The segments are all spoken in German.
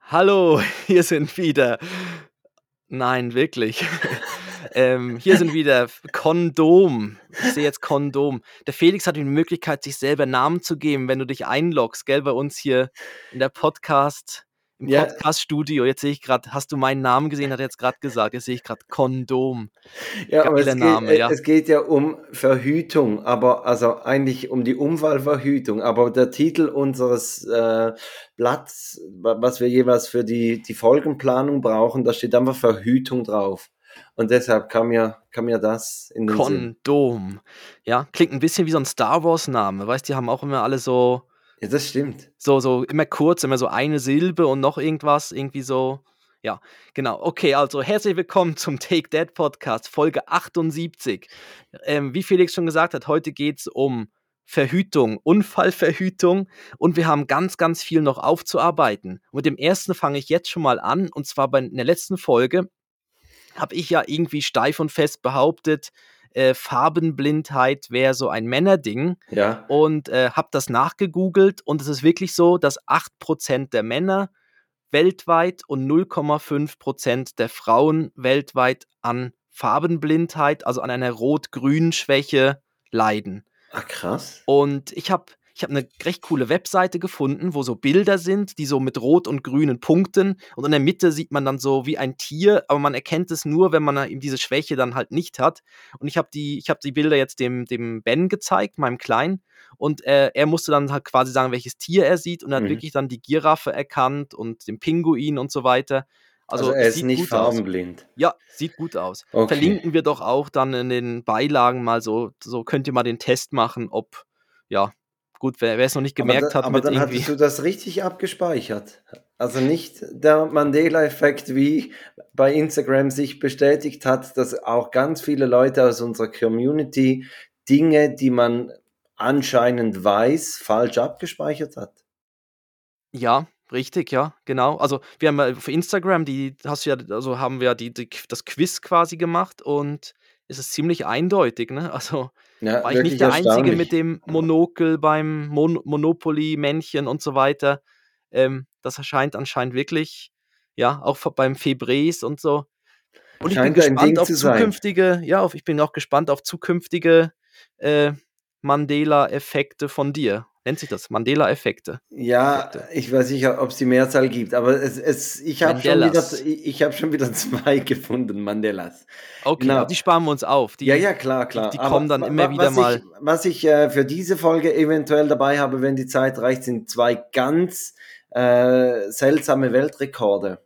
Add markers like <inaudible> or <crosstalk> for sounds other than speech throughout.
Hallo, <laughs> hier sind wieder. Nein, wirklich. <laughs> ähm, hier sind wieder Kondom. Ich sehe jetzt Kondom. Der Felix hat die Möglichkeit, sich selber Namen zu geben, wenn du dich einloggst, gell, bei uns hier in der Podcast im Ja. Podcast-Studio. Jetzt sehe ich gerade, hast du meinen Namen gesehen? Hat er jetzt gerade gesagt. Jetzt sehe ich gerade Kondom. Ja, aber es Geiler geht, Name, äh, ja. es geht ja um Verhütung, aber also eigentlich um die Unfallverhütung. Aber der Titel unseres äh, Blatts, wa- was wir jeweils für die, die Folgenplanung brauchen, da steht einfach Verhütung drauf. Und deshalb kam mir, kam mir das in den Sinn. Kondom. Ja, klingt ein bisschen wie so ein Star Wars-Name. Weißt du, die haben auch immer alle so, Ja, das stimmt. so, so immer kurz, immer so eine Silbe und noch irgendwas, irgendwie so. Ja, genau. Okay, also herzlich willkommen zum Take That Podcast, Folge 78. Ähm, wie Felix schon gesagt hat, heute geht es um Verhütung, Unfallverhütung und wir haben ganz, ganz viel noch aufzuarbeiten. Mit dem ersten fange ich jetzt schon mal an und zwar bei in der letzten Folge habe ich ja irgendwie steif und fest behauptet, äh, Farbenblindheit wäre so ein Männerding Ja. und äh, habe das nachgegoogelt und es ist wirklich so, dass 8% der Männer weltweit und 0,5% der Frauen weltweit an Farbenblindheit, also an einer Rot-Grün-Schwäche leiden. Ah, krass. Und ich habe ich hab eine recht coole Webseite gefunden, wo so Bilder sind, die so mit rot und grünen Punkten und in der Mitte sieht man dann so wie ein Tier, aber man erkennt es nur, wenn man eben diese Schwäche dann halt nicht hat. Und ich habe die, ich hab die Bilder jetzt dem, dem Ben gezeigt, meinem Kleinen, und äh, er musste dann halt quasi sagen, welches Tier er sieht und er hat Mhm. wirklich dann die Giraffe erkannt und den Pinguin und so weiter. Also, Also, er ist sieht nicht gut aus. farbenblind. Ja, sieht gut aus. Okay. Verlinken wir doch auch dann in den Beilagen mal so, so könnt ihr mal den Test machen, ob, ja, gut, wer es noch nicht Aber, gemerkt da, hat aber dann irgendwie. hattest du das richtig abgespeichert. Also nicht der Mandela-Effekt, wie bei Instagram sich bestätigt hat, dass auch ganz viele Leute aus unserer Community Dinge, die man anscheinend weiß, falsch abgespeichert hat. Ja, richtig, ja, genau. Also wir haben auf Instagram, die hast du ja, also haben wir die, die, das Quiz quasi gemacht und es ist ziemlich eindeutig, ne? <laughs> Also Ja, war ich nicht der Einzige mit dem Monokel beim Mon Monopoly-Männchen und so weiter. Ähm, das erscheint anscheinend wirklich, ja, auch beim Febres und so. Und ich bin gespannt auf sein. zukünftige, ja, auf, ich bin auch gespannt auf zukünftige äh, Mandela-Effekte von dir. Nennt sich das? Mandela-Effekte. Ja, Effekte. ich weiß nicht, ob es die Mehrzahl gibt, aber es, es, ich habe schon, wieder- ich, ich hab schon wieder <laughs> zwei gefunden, Mandelas. Okay, Genau. die sparen wir uns auf. Die, ja, ja, klar, klar. die Aber kommen dann immer wieder mal. Ich, was ich äh, für diese Folge eventuell dabei habe, wenn die Zeit reicht, sind zwei ganz äh, seltsame Weltrekorde.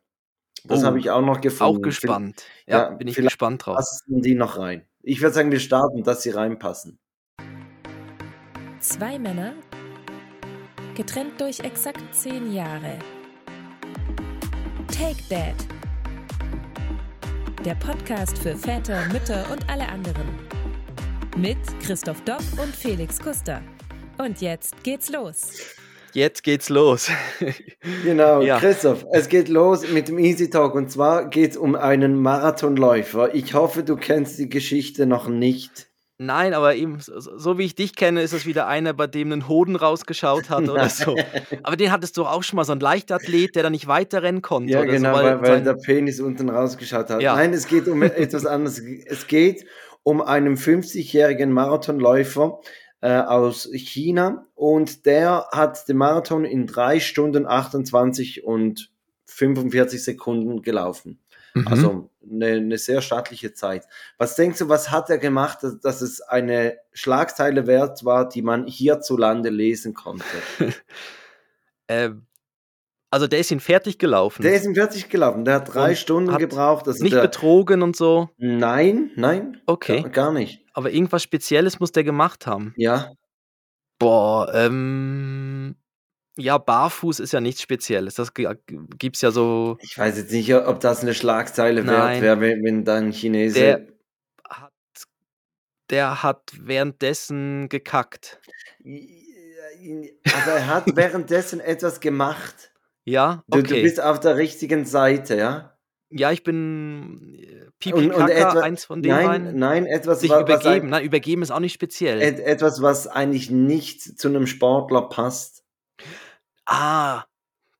Das Oh, habe ich auch noch gefunden. Auch gespannt. Ja, ja, bin ich gespannt drauf. Passen die noch rein? Ich würde sagen, wir starten, dass sie reinpassen. Zwei Männer, getrennt durch exakt zehn Jahre. Take Dad. Der Podcast für Väter, Mütter und alle anderen. Mit Christoph Dopp und Felix Kuster. Und jetzt geht's los. Jetzt geht's los. Genau, Ja. Christoph, es geht los mit dem Easy Talk und zwar geht es um einen Marathonläufer. Ich hoffe, du kennst die Geschichte noch nicht. Nein, aber eben, so, so wie ich dich kenne, ist es wieder einer, bei dem ein Hoden rausgeschaut hat oder so. <laughs> Aber den hattest du auch schon mal, so ein Leichtathlet, der da nicht weiterrennen konnte. Ja, oder genau, so, weil, weil sein- der Penis unten rausgeschaut hat. Ja. Nein, es geht um etwas anderes. Es geht um einen 50-jährigen Marathonläufer äh, aus China und der hat den Marathon in 3 Stunden 28 und 45 Sekunden gelaufen. Mhm. Also eine, eine sehr stattliche Zeit. Was denkst du, was hat er gemacht, dass, dass es eine Schlagzeile wert war, die man hierzulande lesen konnte? <laughs> Ähm, also der ist ihn fertig gelaufen. Der ist in 40 gelaufen, der hat drei Und Stunden hat gebraucht. Also nicht der, betrogen und so. Nein, nein, Okay. gar, gar nicht. Aber irgendwas Spezielles muss der gemacht haben. Ja, Boah, ähm. Ja, barfuß ist ja nichts Spezielles. Das gi- gibt's ja so. ich weiß jetzt nicht, ob das eine Schlagzeile wert Nein. wäre, wenn, dann Chinese. Der hat, der hat währenddessen gekackt. also er hat <laughs> währenddessen etwas gemacht. Ja, Du, okay. du bist auf der richtigen Seite, ja? ja, ich bin äh, Pipi Und- und Kaka, etwa- eins von den Nein, beiden. nein, etwas, Sich wa- was übergeben. ein- Nein, übergeben ist auch nicht speziell. et, etwas, was eigentlich nicht zu einem Sportler passt. Ah,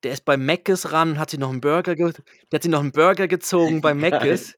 der ist bei Mc's ran, hat sich noch einen Burger, ge der hat sich noch einen Burger gezogen bei <laughs> Mc's.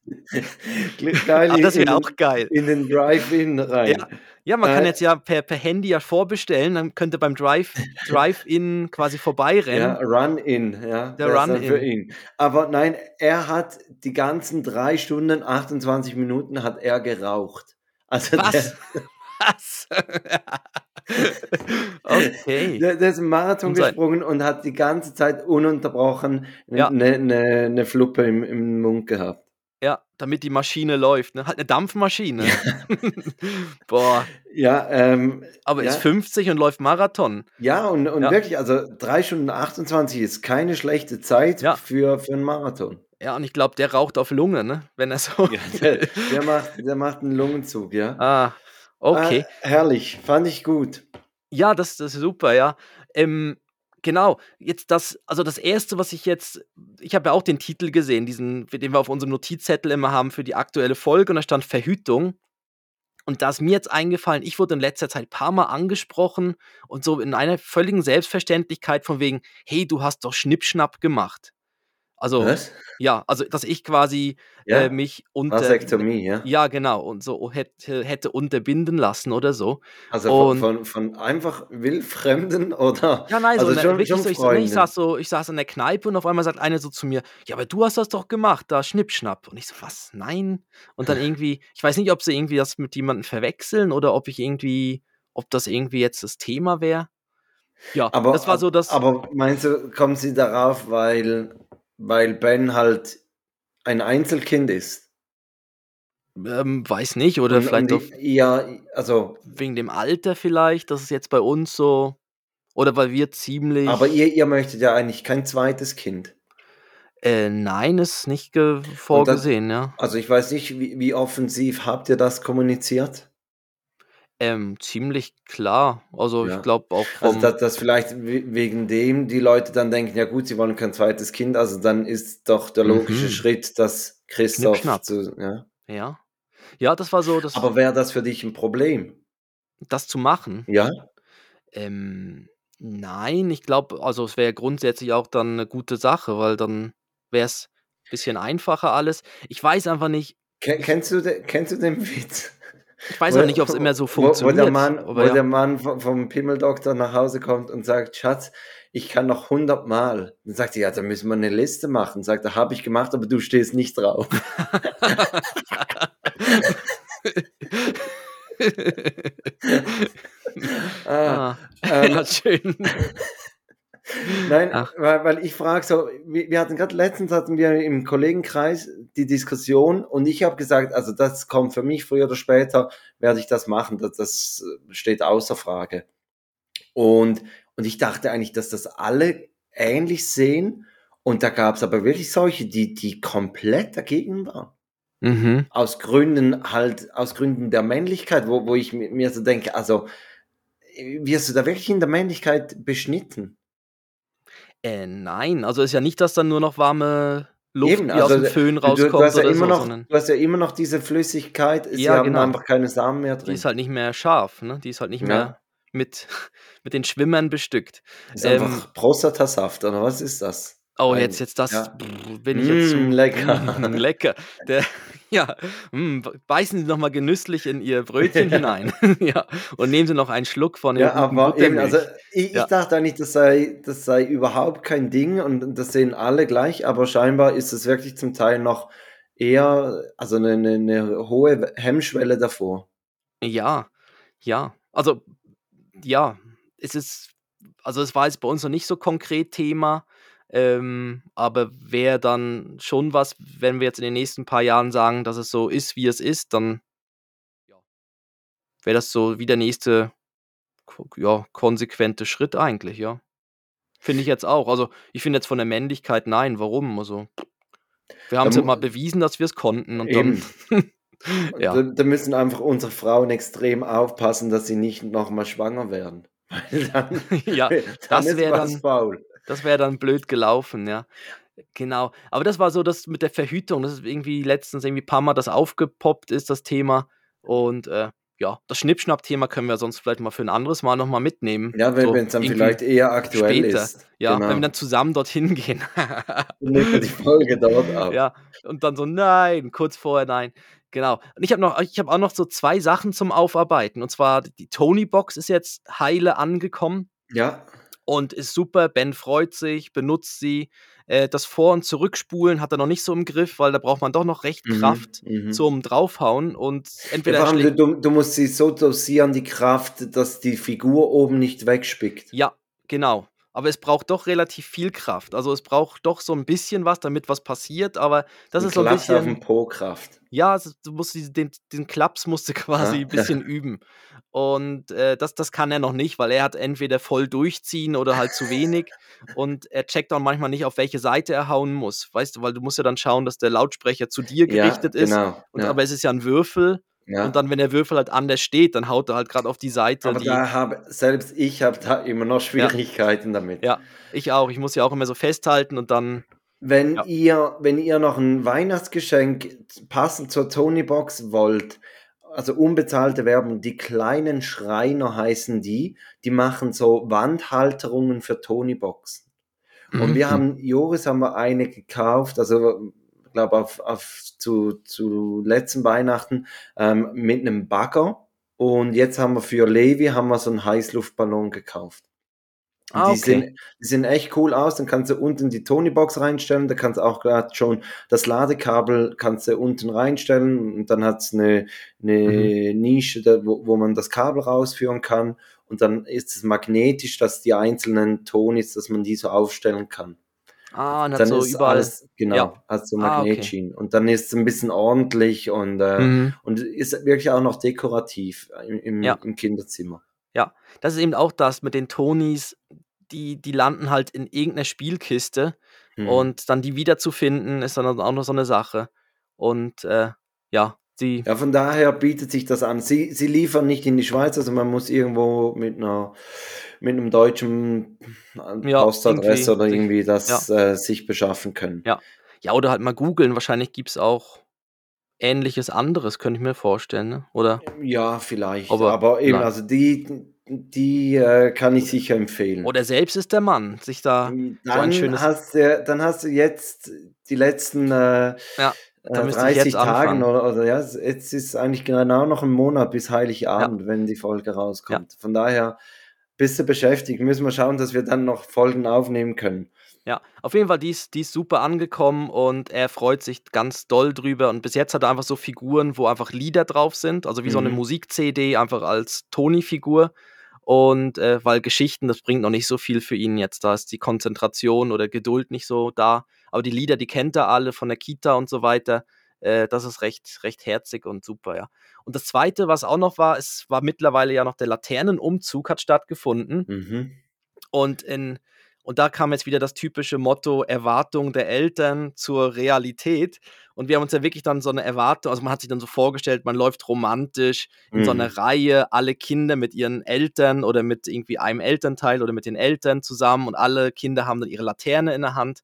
geil Ah, das wäre auch geil. in den Drive-In rein. Ja. Ja, man kann Äh, jetzt ja per, per Handy ja vorbestellen, dann könnte beim Drive, Drive-In quasi vorbeirennen. Ja, Run-In, ja. Der Run-In. Aber nein, er hat die ganzen drei Stunden, 28 Minuten hat er geraucht. Also Was? <laughs> Was? <laughs> <laughs> okay. Der, der ist einen Marathon Und gesprungen und hat die ganze Zeit ununterbrochen eine Ja. ne, ne, ne Fluppe im, im Mund gehabt. Ja, damit die Maschine läuft. Ne? Halt eine Dampfmaschine. <laughs> Boah, Ja, ähm, aber Ja. ist 50 und läuft Marathon. ja und, und Ja. wirklich, also 3 Stunden 28 ist keine schlechte Zeit Ja. für, für einen Marathon. Ja, und ich glaube, der raucht auf Lunge, ne? Wenn er so. Ja, der, der, macht, der macht einen Lungenzug, ja. ah, okay. Ah, herrlich, fand ich gut. Ja, das, das ist super, ja. Ähm, genau, jetzt das, also das erste, was ich jetzt, ich habe ja auch den Titel gesehen, diesen, den wir auf unserem Notizzettel immer haben für die aktuelle Folge, und da stand Verhütung. Und da ist mir jetzt eingefallen, ich wurde in letzter Zeit ein paar Mal angesprochen und so in einer völligen Selbstverständlichkeit von wegen, hey, du hast doch Schnippschnapp gemacht. Also, Was? ja, also, dass ich quasi Ja, äh, mich unter. Vasektomie, ja. Ja, genau, und so hätte, hätte unterbinden lassen oder so. Also von, Und- von, von einfach Wildfremden oder. Ja, nein, so also ne, schon, wirklich schon so, ich, so, ne, ich, saß so, ich saß in der Kneipe und auf einmal sagt eine so zu mir, ja, aber du hast das doch gemacht, da Schnippschnapp. Und ich so, was? Nein. Und dann irgendwie, ich weiß nicht, ob sie irgendwie das mit jemandem verwechseln oder ob ich irgendwie, ob das irgendwie jetzt das Thema wäre. Ja, Aber, das war so das. aber meinst du, kommen sie darauf, weil, weil Ben halt ein Einzelkind ist? ähm, weiß nicht, oder Und- vielleicht und die- Ja, also, wegen dem Alter vielleicht, das ist jetzt bei uns so. Oder weil wir ziemlich. aber ihr, ihr möchtet ja eigentlich kein zweites Kind. äh, nein, ist nicht ge vorgesehen, ja. Also ich weiß nicht, wie, wie offensiv habt ihr das kommuniziert? Ähm, ziemlich klar. Also Ja. ich glaube auch vom. Also dass, dass vielleicht we- wegen dem die Leute dann denken, ja gut, sie wollen kein zweites Kind, also dann ist doch der logische Mhm. Schritt, dass Christoph zu, ja. ja. Ja, das war so, das, Aber wäre das für dich ein Problem? das zu machen. Ja? Ähm, nein, ich glaube, also es wäre grundsätzlich auch dann eine gute Sache, weil dann wäre es ein bisschen einfacher alles. Ich weiß einfach nicht, Ken- Kennst du, de, kennst du den Witz? Ich weiß Wo- auch nicht, ob es immer so funktioniert. Wo der Mann, wo ja. der Mann vom, Pimmeldoktor nach Hause kommt und sagt, Schatz, ich kann noch 100 Mal. Dann sagt sie, ja, dann müssen wir eine Liste machen. Sagt er, habe ich gemacht, aber du stehst nicht drauf. <laughs> <laughs> Ah, ah, <laughs> ähm, schön. Nein, Ach. weil, weil ich frage so, wir, wir hatten gerade letztens hatten wir im Kollegenkreis die Diskussion und ich habe gesagt, also das kommt für mich früher oder später, werde ich das machen, das, das steht außer Frage. Und, und ich dachte eigentlich, dass das alle ähnlich sehen und da gab es aber wirklich solche, die, die komplett dagegen waren. Mhm. Aus Gründen halt, aus Gründen der Männlichkeit, wo, wo ich mi- mir so denke, also wirst du da wirklich in der Männlichkeit beschnitten? Äh, nein, also ist ja nicht, dass dann nur noch warme Luft Eben, also aus dem Föhn Du, du, rauskommt du, hast ja oder immer so, noch, sondern du hast ja immer noch diese Flüssigkeit, sie Ja, haben genau. einfach keine Samen mehr die drin. ist halt nicht mehr scharf, ne? Die ist halt nicht Ja. mehr mit, <laughs> mit den Schwimmern bestückt. ist ähm, einfach Prostatasaft, oder was ist das? Oh, jetzt, jetzt das ja. brr, bin ich jetzt Mm, zum lecker. Mm, lecker. Der, <laughs> ja, mm, beißen Sie noch mal genüsslich in Ihr Brötchen Ja. hinein. <laughs> ja, und nehmen Sie noch einen Schluck von Ja, der guten aber eben, also ich, Ja. ich dachte eigentlich, das sei, das sei überhaupt kein Ding und das sehen alle gleich, aber scheinbar ist es wirklich zum Teil noch eher, also eine, eine, eine hohe Hemmschwelle davor. Ja, ja. Also, ja, es ist, also es war jetzt bei uns noch nicht so konkret Thema, ähm, aber wäre dann schon was, wenn wir jetzt in den nächsten paar Jahren sagen, dass es so ist, wie es ist, dann wäre das so wie der nächste, ja, konsequente Schritt eigentlich, ja. Finde ich jetzt auch. Also, ich finde jetzt von der Männlichkeit nein. Warum? Also, wir haben es ja mal bewiesen, dass wir es konnten und Eben. dann, <laughs> ja. Da, da müssen einfach unsere Frauen extrem aufpassen, dass sie nicht nochmal schwanger werden. <laughs> Weil dann, Ja, <laughs> dann das ist wär was dann- faul. Das wäre dann blöd gelaufen, ja. Genau. Aber das war so das mit der Verhütung. Das ist irgendwie letztens irgendwie ein paar Mal das aufgepoppt ist, das Thema. Und äh, ja, das Schnippschnapp-Thema können wir sonst vielleicht mal für ein anderes Mal nochmal mitnehmen. Ja, wenn So es dann vielleicht eher aktuell später. ist. Ja, wenn wir Genau. dann zusammen dorthin <laughs> gehen. Nehmen die Folge dort auf. Ja, und dann so, nein, kurz vorher, nein. Genau. Und ich habe noch, ich habe auch noch so zwei Sachen zum Aufarbeiten. Und zwar, die Tony-Box ist jetzt heile angekommen Ja. Und ist super. Ben freut sich, benutzt sie. Äh, das Vor- und Zurückspulen hat er noch nicht so im Griff, weil da braucht man doch noch recht Mhm, Kraft mhm. zum Draufhauen. Und Ja, entweder er allem, schlägt. du, du musst sie so dosieren, die Kraft, dass die Figur oben nicht wegspickt. Ja, genau. Aber es braucht doch relativ viel Kraft. Also es braucht doch so ein bisschen was, damit was passiert. Aber das Ein ist so ein Klaps auf bisschen. den Po-Kraft. Ja, es ist- du musst den, den Klaps musst du <laughs> quasi Ja, ein bisschen üben. Und äh, das, das kann er noch nicht, weil er hat entweder voll durchziehen oder halt zu wenig. Und er checkt auch manchmal nicht, auf welche Seite er hauen muss. Weißt du, weil du musst ja dann schauen, dass der Lautsprecher zu dir Ja, gerichtet ist. genau. Und, Ja, Aber es ist ja ein Würfel. Ja. Und dann, wenn der Würfel halt anders steht, dann haut er halt gerade auf die Seite. Aber die, da habe selbst ich habe da immer noch Schwierigkeiten damit. ja, ich auch. Ich muss ja auch immer so festhalten und dann. Wenn Ja. ihr, wenn ihr noch ein Weihnachtsgeschenk passend zur Tony-Box wollt, also unbezahlte Werbung, die kleinen Schreiner heißen die, die machen so Wandhalterungen für Tony-Boxen. Und wir Mhm. haben, Joris haben wir eine gekauft, also glaube auf, auf zu, zu letzten Weihnachten ähm, mit einem Bagger. Und jetzt haben wir für Levi haben wir so einen Heißluftballon gekauft. Ah, die, okay. sehen, die sehen echt cool aus. Dann kannst du unten die Tony-Box reinstellen. Da kannst du auch gerade schon das Ladekabel kannst du unten reinstellen. Und dann hat es eine, eine Mhm. Nische, da, wo, wo man das Kabel rausführen kann. Und dann ist es magnetisch, dass die einzelnen Tonis, dass man die so aufstellen kann. Ah, und hat Dann so ist überall. alles, genau, Ja. hat so Ah, okay. Magnetschienen. Und dann ist es ein bisschen ordentlich und, äh, Mhm. und ist wirklich auch noch dekorativ im, im, Ja. im Kinderzimmer. Ja, das ist eben auch das mit den Tonys, die, die landen halt in irgendeiner Spielkiste Mhm. und dann die wiederzufinden, ist dann auch noch so eine Sache. Und äh, ja, die. Ja, von daher bietet sich das an. Sie, sie liefern nicht in die Schweiz, also man muss irgendwo mit einer mit einem deutschen Ja, Postadresse irgendwie oder irgendwie das äh, sich beschaffen können. Ja. Ja, oder halt mal googeln. Wahrscheinlich gibt es auch ähnliches anderes, könnte ich mir vorstellen, ne? Oder? Ja, vielleicht. Aber Aber, eben, nein. also die, die äh, kann ich sicher empfehlen. Oder selbst ist der Mann, sich da so ein dann, schönes. hast du, dann hast du jetzt die letzten äh, Ja, da äh, müsste ich 30 jetzt Tagen oder, oder ja, jetzt ist eigentlich genau noch ein Monat bis Heiligabend, wenn die Folge rauskommt. Von daher bist du beschäftigt. Müssen wir schauen, dass wir dann noch Folgen aufnehmen können. Ja, auf jeden Fall, die ist, die ist super angekommen und er freut sich ganz doll drüber. Und bis jetzt hat er einfach so Figuren, wo einfach Lieder drauf sind, also wie so eine Mhm. Musik-CD, einfach als Toni-Figur. Und äh, weil Geschichten, das bringt noch nicht so viel für ihn jetzt. Da ist die Konzentration oder Geduld nicht so da. Aber die Lieder, die kennt er alle von der Kita und so weiter. Äh, das ist recht, recht herzig und super, ja. Und das Zweite, was auch noch war, es war mittlerweile ja noch der Laternenumzug hat stattgefunden. Mhm. Und, in, und da kam jetzt wieder das typische Motto Erwartung der Eltern zur Realität. Und wir haben uns ja wirklich dann so eine Erwartung, also man hat sich dann so vorgestellt, man läuft romantisch in so einer Mhm. Reihe, alle Kinder mit ihren Eltern oder mit irgendwie einem Elternteil oder mit den Eltern zusammen und alle Kinder haben dann ihre Laterne in der Hand.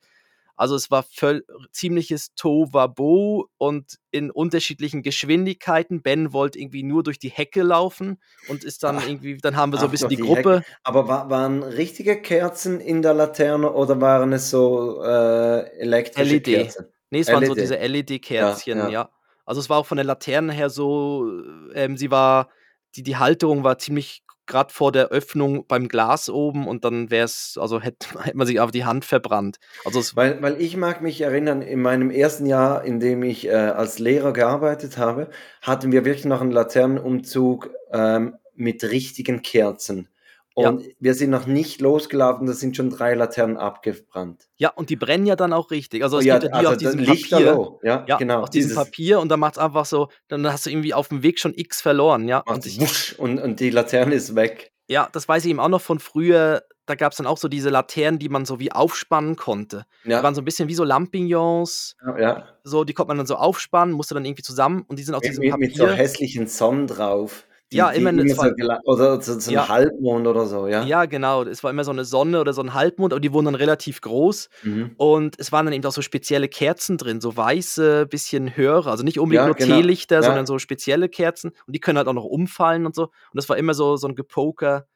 Also es war völ ziemliches Tovabo und in unterschiedlichen Geschwindigkeiten. Ben wollte irgendwie nur durch die Hecke laufen und ist dann Ach, irgendwie, dann haben wir so ein bisschen die die Gruppe. Hecke. Aber wa waren richtige Kerzen in der Laterne oder waren es so äh, elektrische LED. Kerzen? Nee, es waren so LED. diese LED-Kerzchen, ja, Ja, ja. Also es war auch von der Laterne her so, ähm, sie war, die, die Halterung war ziemlich gerade vor der Öffnung beim Glas oben und dann wäre es, also hätte <laughs> hätte man sich auf die Hand verbrannt. Also Weil, weil ich mag mich erinnern, in meinem ersten Jahr, in dem ich äh, als Lehrer gearbeitet habe, hatten wir wirklich noch einen Laternenumzug ähm, mit richtigen Kerzen. Ja. Und wir sind noch nicht losgelaufen, da sind schon drei Laternen abgebrannt. ja, und die brennen ja dann auch richtig. Also es ja, gibt ja die auf also das diesem Papier. Ja, Ja, genau. auf diesem Papier und dann macht es einfach so, dann hast du irgendwie auf dem Weg schon X verloren, ja. Und ich, wusch und, und die Laterne ist weg. ja, das weiß ich eben auch noch von früher. Da gab es dann auch so diese Laternen, die man so wie aufspannen konnte. Die Ja, waren so ein bisschen wie so Lampignons. ja, ja. So, die konnte man dann so aufspannen, musste dann irgendwie zusammen und die sind aus Mit, diesem mit, mit so Papier. hässlichen Sonnen drauf, Die, Ja, immer 'ne immer zwei so oder so so 'n Ja. Halbmond oder so, ja? Ja, genau. Es war immer so 'ne Sonne oder so 'n Halbmond, aber die wurden dann relativ groß. Mhm. Und es waren dann eben auch so spezielle Kerzen drin, so weiße, bisschen höhere, also nicht unbedingt Ja, nur genau. Teelichter, Ja. sondern so spezielle Kerzen und die können halt auch noch umfallen und so. Und das war immer so so 'n Gepoker.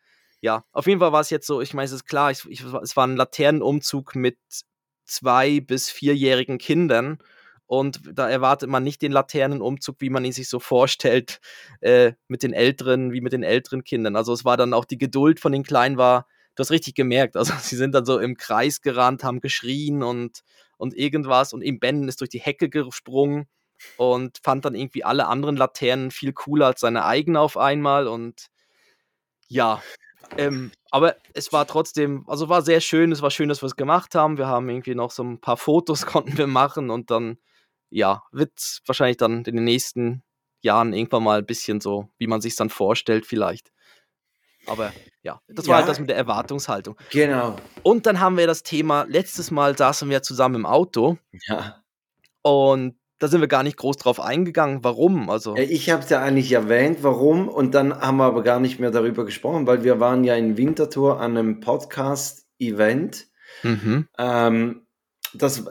Ja, auf jeden Fall war's jetzt so ich meine, es ist klar, ich ich es war 'n Laternenumzug mit 2 bis 4-jährigen Kindern und da erwartet man nicht den Laternenumzug, wie man ihn sich so vorstellt, äh, mit den älteren wie mit den älteren Kindern. Also, es war dann auch die Geduld von den Kleinen war du hast richtig gemerkt, also, <laughs> sie sind dann so im Kreis gerannt, haben geschrien und und irgendwas und eben Ben ist durch die Hecke gesprungen und fand dann irgendwie alle anderen Laternen viel cooler als seine eigene auf einmal und ja, ähm, aber es war trotzdem also, war sehr schön. Es war schön, dass wir's gemacht haben. Wir haben irgendwie noch so 'n paar Fotos <laughs> konnten wir machen und dann, ja, wird's wahrscheinlich dann in den nächsten Jahren irgendwann mal bisschen so, wie man sich's dann vorstellt vielleicht. Aber ja, das war halt Ja. das mit der Erwartungshaltung. Genau. Und dann haben wir das Thema letztes Mal saßen wir zusammen im Auto Ja. und da sind wir gar nicht groß drauf eingegangen, warum. Also Ja, ich habe es ja eigentlich erwähnt, warum, und dann haben wir aber gar nicht mehr darüber gesprochen, weil wir waren ja in Winterthur an 'nem Podcast-Event. Mhm. Ähm, das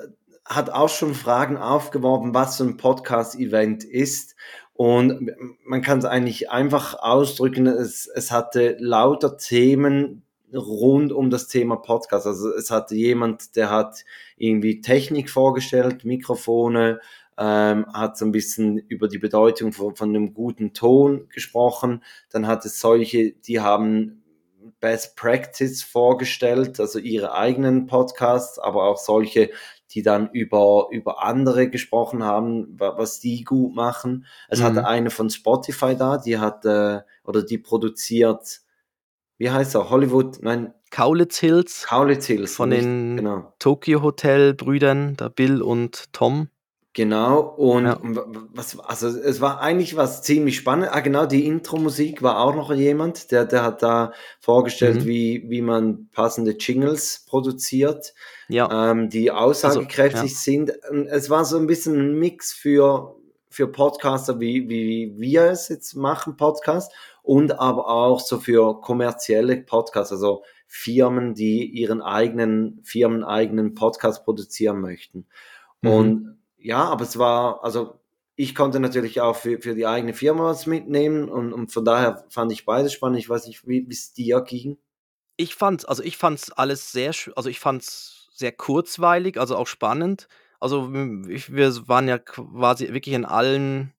hat auch schon Fragen aufgeworfen, was so 'n Podcast-Event ist. Und man kann's eigentlich einfach ausdrücken, es es hatte lauter Themen rund um das Thema Podcast. Also, es hatte jemand, der hat irgendwie Technik vorgestellt, Mikrofone, ähm, hat so 'n bisschen über die Bedeutung von von 'nem guten Ton gesprochen. Dann hat es solche, die haben Best Practice vorgestellt, also ihre eigenen Podcasts, aber auch solche, die dann über über andere gesprochen haben, wa was die gut machen. Es hatte Mhm. eine von Spotify da, die hat, äh oder die produziert wie heißt er? Hollywood nein Kaulitz Hills Kaulitz Hills, von richtig, den genau. Tokio Hotel Brüdern, da Bill und Tom. Genau, und Ja. was also, es war eigentlich was ziemlich spannend. Ah, genau, die Intro-Musik war auch noch jemand, der der hat da vorgestellt, Mhm. wie wie man passende Jingles produziert, Ja. ähm, die Also, aussagekräftig ja. sind. Es war so 'n bisschen 'n Mix für für Podcaster, wie wie wir es jetzt machen, Podcast, und aber auch so für kommerzielle Podcasts, also Firmen, die ihren eigenen firmeneigenen Podcast produzieren möchten. Mhm. Und ja, aber es war also, ich konnte natürlich auch für für die eigene Firma was mitnehmen und und von daher fand ich beides spannend. Ich weiß nicht, wie wie's dir ging? Ich fand's also, ich fand's alles sehr also, ich fand's sehr kurzweilig, also, auch spannend. Also, ich wir waren ja quasi wirklich in allen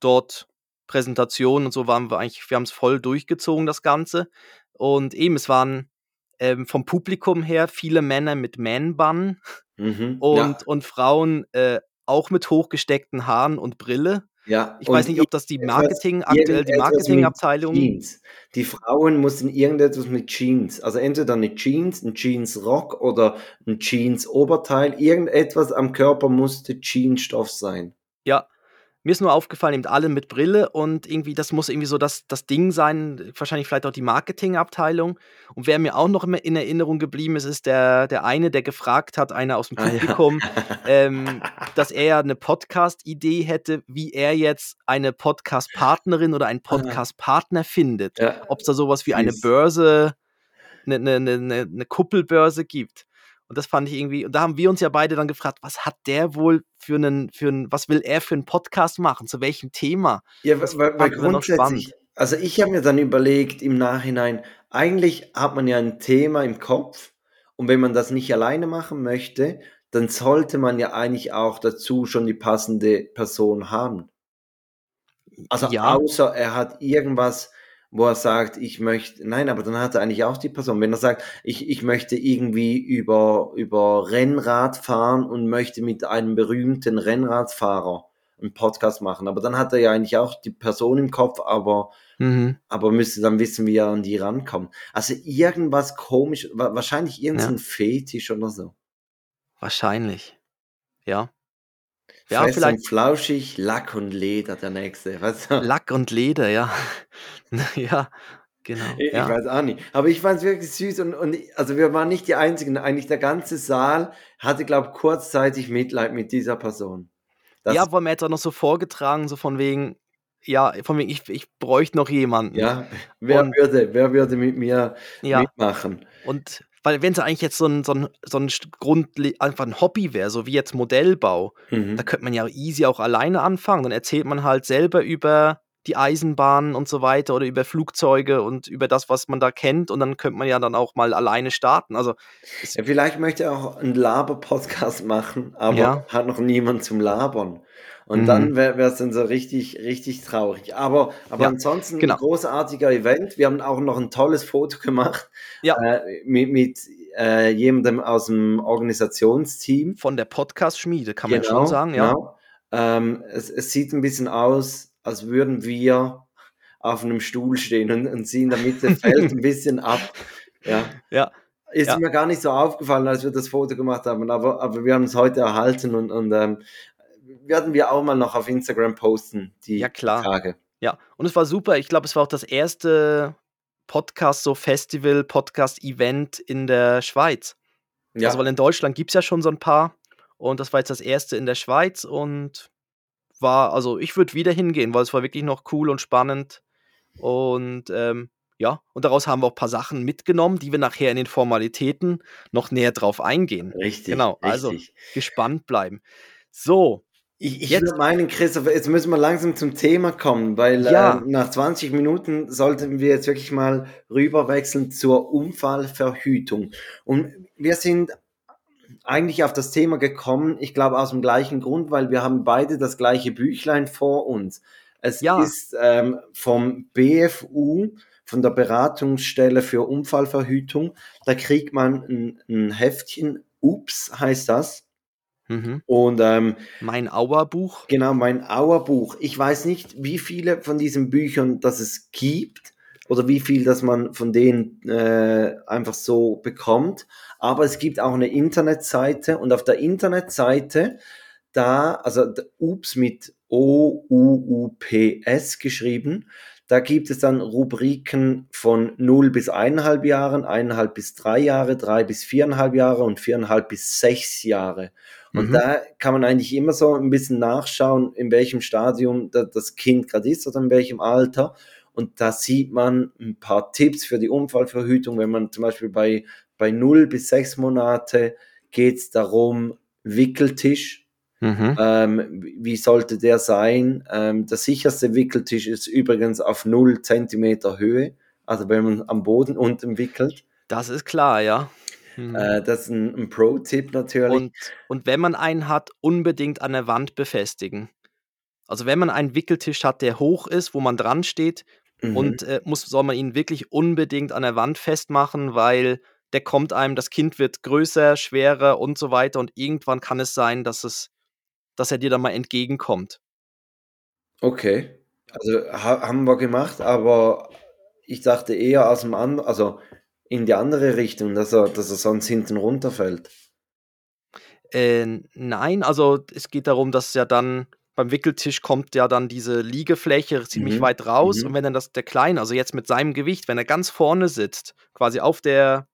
dort Präsentationen und so waren wir eigentlich wir haben's voll durchgezogen, das Ganze. Und eben, es waren, ähm, vom Publikum her viele Männer mit Man-Bun Mhm, ja. und und Frauen, äh, auch mit hochgesteckten Haaren und Brille. Ja, Ich weiß nicht, ob das die Marketing aktuell die Marketingabteilung Jeans. Die Frauen mussten irgendetwas mit Jeans, also, entweder 'ne Jeans, 'n Jeansrock oder 'n Jeansoberteil. Irgendetwas am Körper musste Jeansstoff sein. Ja, mir ist nur aufgefallen, eben alle mit Brille und irgendwie das muss irgendwie so das das Ding sein, wahrscheinlich vielleicht auch die Marketingabteilung. Und wer mir auch noch immer in Erinnerung geblieben ist, ist der der eine, der gefragt hat, einer aus'm Ah, ja. Publikum, <laughs> ähm, dass er 'ne Podcast-Idee hätte, wie er jetzt eine Podcast-Partnerin oder einen. Podcast-Partner findet. Ja, Ob's da so was wie eine. Börse 'ne 'ne 'ne 'ne 'ne Kuppelbörse gibt. Und das fand ich irgendwie und da haben wir uns ja beide dann gefragt: „Was hat der wohl für 'nen für 'n was will er für 'n Podcast machen? Zu welchem Thema?“ Ja, Das weil weil grundsätzlich also, ich habe mir dann überlegt im Nachhinein, eigentlich hat man ja 'n Thema im Kopf und wenn man das nicht alleine machen möchte, dann sollte man ja eigentlich auch dazu schon die passende Person haben. Also, Ja. außer er hat irgendwas, wo er sagt: „Ich möchte“ nein, aber dann hat er eigentlich auch die Person. Wenn er sagt: „Ich ich möchte irgendwie über über Rennrad fahren und möchte mit einem berühmten Rennradfahrer 'n Podcast machen“, aber dann hat er ja eigentlich auch die Person im Kopf, aber Mhm. aber müsste dann wissen, wie er an die rankommt. Also, irgendwas komisch wa wahrscheinlich irgend so Ja. Fetisch oder so. Wahrscheinlich. Ja. Ja, Fest und vielleicht flauschig, Lack und Leder, der nächste, <laughs> du? Lack und Leder, ja. <laughs> Ja, genau, ich ja. weiß auch nicht. Aber ich fand's wirklich süß und und also, wir waren nicht die Einzigen. Eigentlich der ganze Saal hatte, glaube kurzzeitig Mitleid mit dieser Person. Das Ja, vor allem er hat's auch noch so vorgetragen, so von wegen ja, von wegen, ich, ich bräuchte noch jemanden. Ja, wer Und- würde, wer würde mit mir Ja. mitmachen? Und weil wenn es eigentlich jetzt so ein, so ein, so ein Grund, einfach ein Hobby wäre, so wie jetzt Modellbau, Mhm. da könnte man ja easy auch alleine anfangen. Dann erzählt man halt selber über die Eisenbahnen und so weiter oder über Flugzeuge und über das, was man da kennt. Und dann könnte man ja dann auch mal alleine starten. Also Ja, vielleicht möchte er auch einen Laber-Podcast machen, aber Ja. hat noch niemand zum Labern. Und Mhm. dann wäre es dann so richtig, richtig traurig. Aber, aber Ja, ansonsten genau. ein großartiger Event. Wir haben auch noch ein tolles Foto gemacht Ja. äh, mit, mit äh, jemandem aus dem Organisationsteam. von der Podcast-Schmiede kann man schon sagen, ja. genau. Ähm, es, es sieht ein bisschen aus, als würden wir auf einem Stuhl stehen und, und sie in der Mitte <laughs> fällt ein bisschen ab. Ja. Ja. Ist Ja. mir gar nicht so aufgefallen, als wir das Foto gemacht haben, aber, aber wir haben es heute erhalten und, und ähm, werden wir auch mal noch auf Instagram posten, die Ja, klar. Tage. Ja, und es war super. Ich glaube, es war auch das erste Podcast, so Festival, Podcast-Event in der Schweiz. Ja, Also, weil in Deutschland gibt es ja schon so ein paar. Und das war jetzt das erste in der Schweiz und war, also ich würde wieder hingehen, weil es war wirklich noch cool und spannend. Und ähm, ja, und daraus haben wir auch ein paar Sachen mitgenommen, die wir nachher in den Formalitäten noch näher drauf eingehen. richtig. genau, also- richtig. Gespannt bleiben. So, Ich, ich Jetzt- meinen, Christopher, jetzt müssen wir langsam zum Thema kommen, weil Ja. äh, nach 20 Minuten sollten wir jetzt wirklich mal rüberwechseln zur Unfallverhütung. Und wir sind eigentlich auf das Thema gekommen, ich glaube aus dem gleichen Grund, weil wir haben beide das gleiche Büchlein vor uns. Es Ja. ist ähm, vom BFU, von der Beratungsstelle für Unfallverhütung. Da kriegt man ein, ein Heftchen, Ups heißt das. Mhm. Und ähm, mein Auerbuch. Genau, mein Auerbuch. Ich weiß nicht, wie viele von diesen Büchern das es gibt oder wie viel, dass man von denen äh, einfach so bekommt. Aber es gibt auch eine Internetseite und auf der Internetseite da, also Ups mit O-U-U-P-S geschrieben, da gibt es dann Rubriken von 0 bis 1,5 Jahren, 1,5 bis 3 Jahre, 3 bis 4,5 Jahre und 4,5 bis 6 Jahre. Und Mhm. da kann man eigentlich immer so ein bisschen nachschauen, in welchem Stadium da, das Kind gerade ist oder in welchem Alter. Und da sieht man ein paar Tipps für die Unfallverhütung. Wenn man zum Beispiel bei, bei 0 bis 6 Monate geht es darum, Wickeltisch. Mhm. Ähm, wie sollte der sein? Ähm, der sicherste Wickeltisch ist übrigens auf 0 Zentimeter Höhe. Also wenn man am Boden unten wickelt. Das ist klar, ja. Mhm. Äh, das ist ein, ein Pro-Tipp natürlich. Und, und wenn man einen hat, unbedingt an der Wand befestigen. Also wenn man einen Wickeltisch hat, der hoch ist, wo man dran steht, Mhm. und äh, muss, soll man ihn wirklich unbedingt an der Wand festmachen, weil der kommt einem, das Kind wird größer, schwerer und so weiter und irgendwann kann es sein, dass es, dass er dir dann mal entgegenkommt. Okay, also ha haben wir gemacht, aber ich dachte eher aus dem anderen, also in die andere Richtung, dass er, dass er sonst hinten runterfällt. Äh, nein, also es geht darum, dass ja dann beim Wickeltisch kommt ja dann diese Liegefläche ziemlich Mhm, weit raus mhm. und wenn dann das der Kleine, also jetzt mit seinem Gewicht, wenn er ganz vorne sitzt, quasi auf der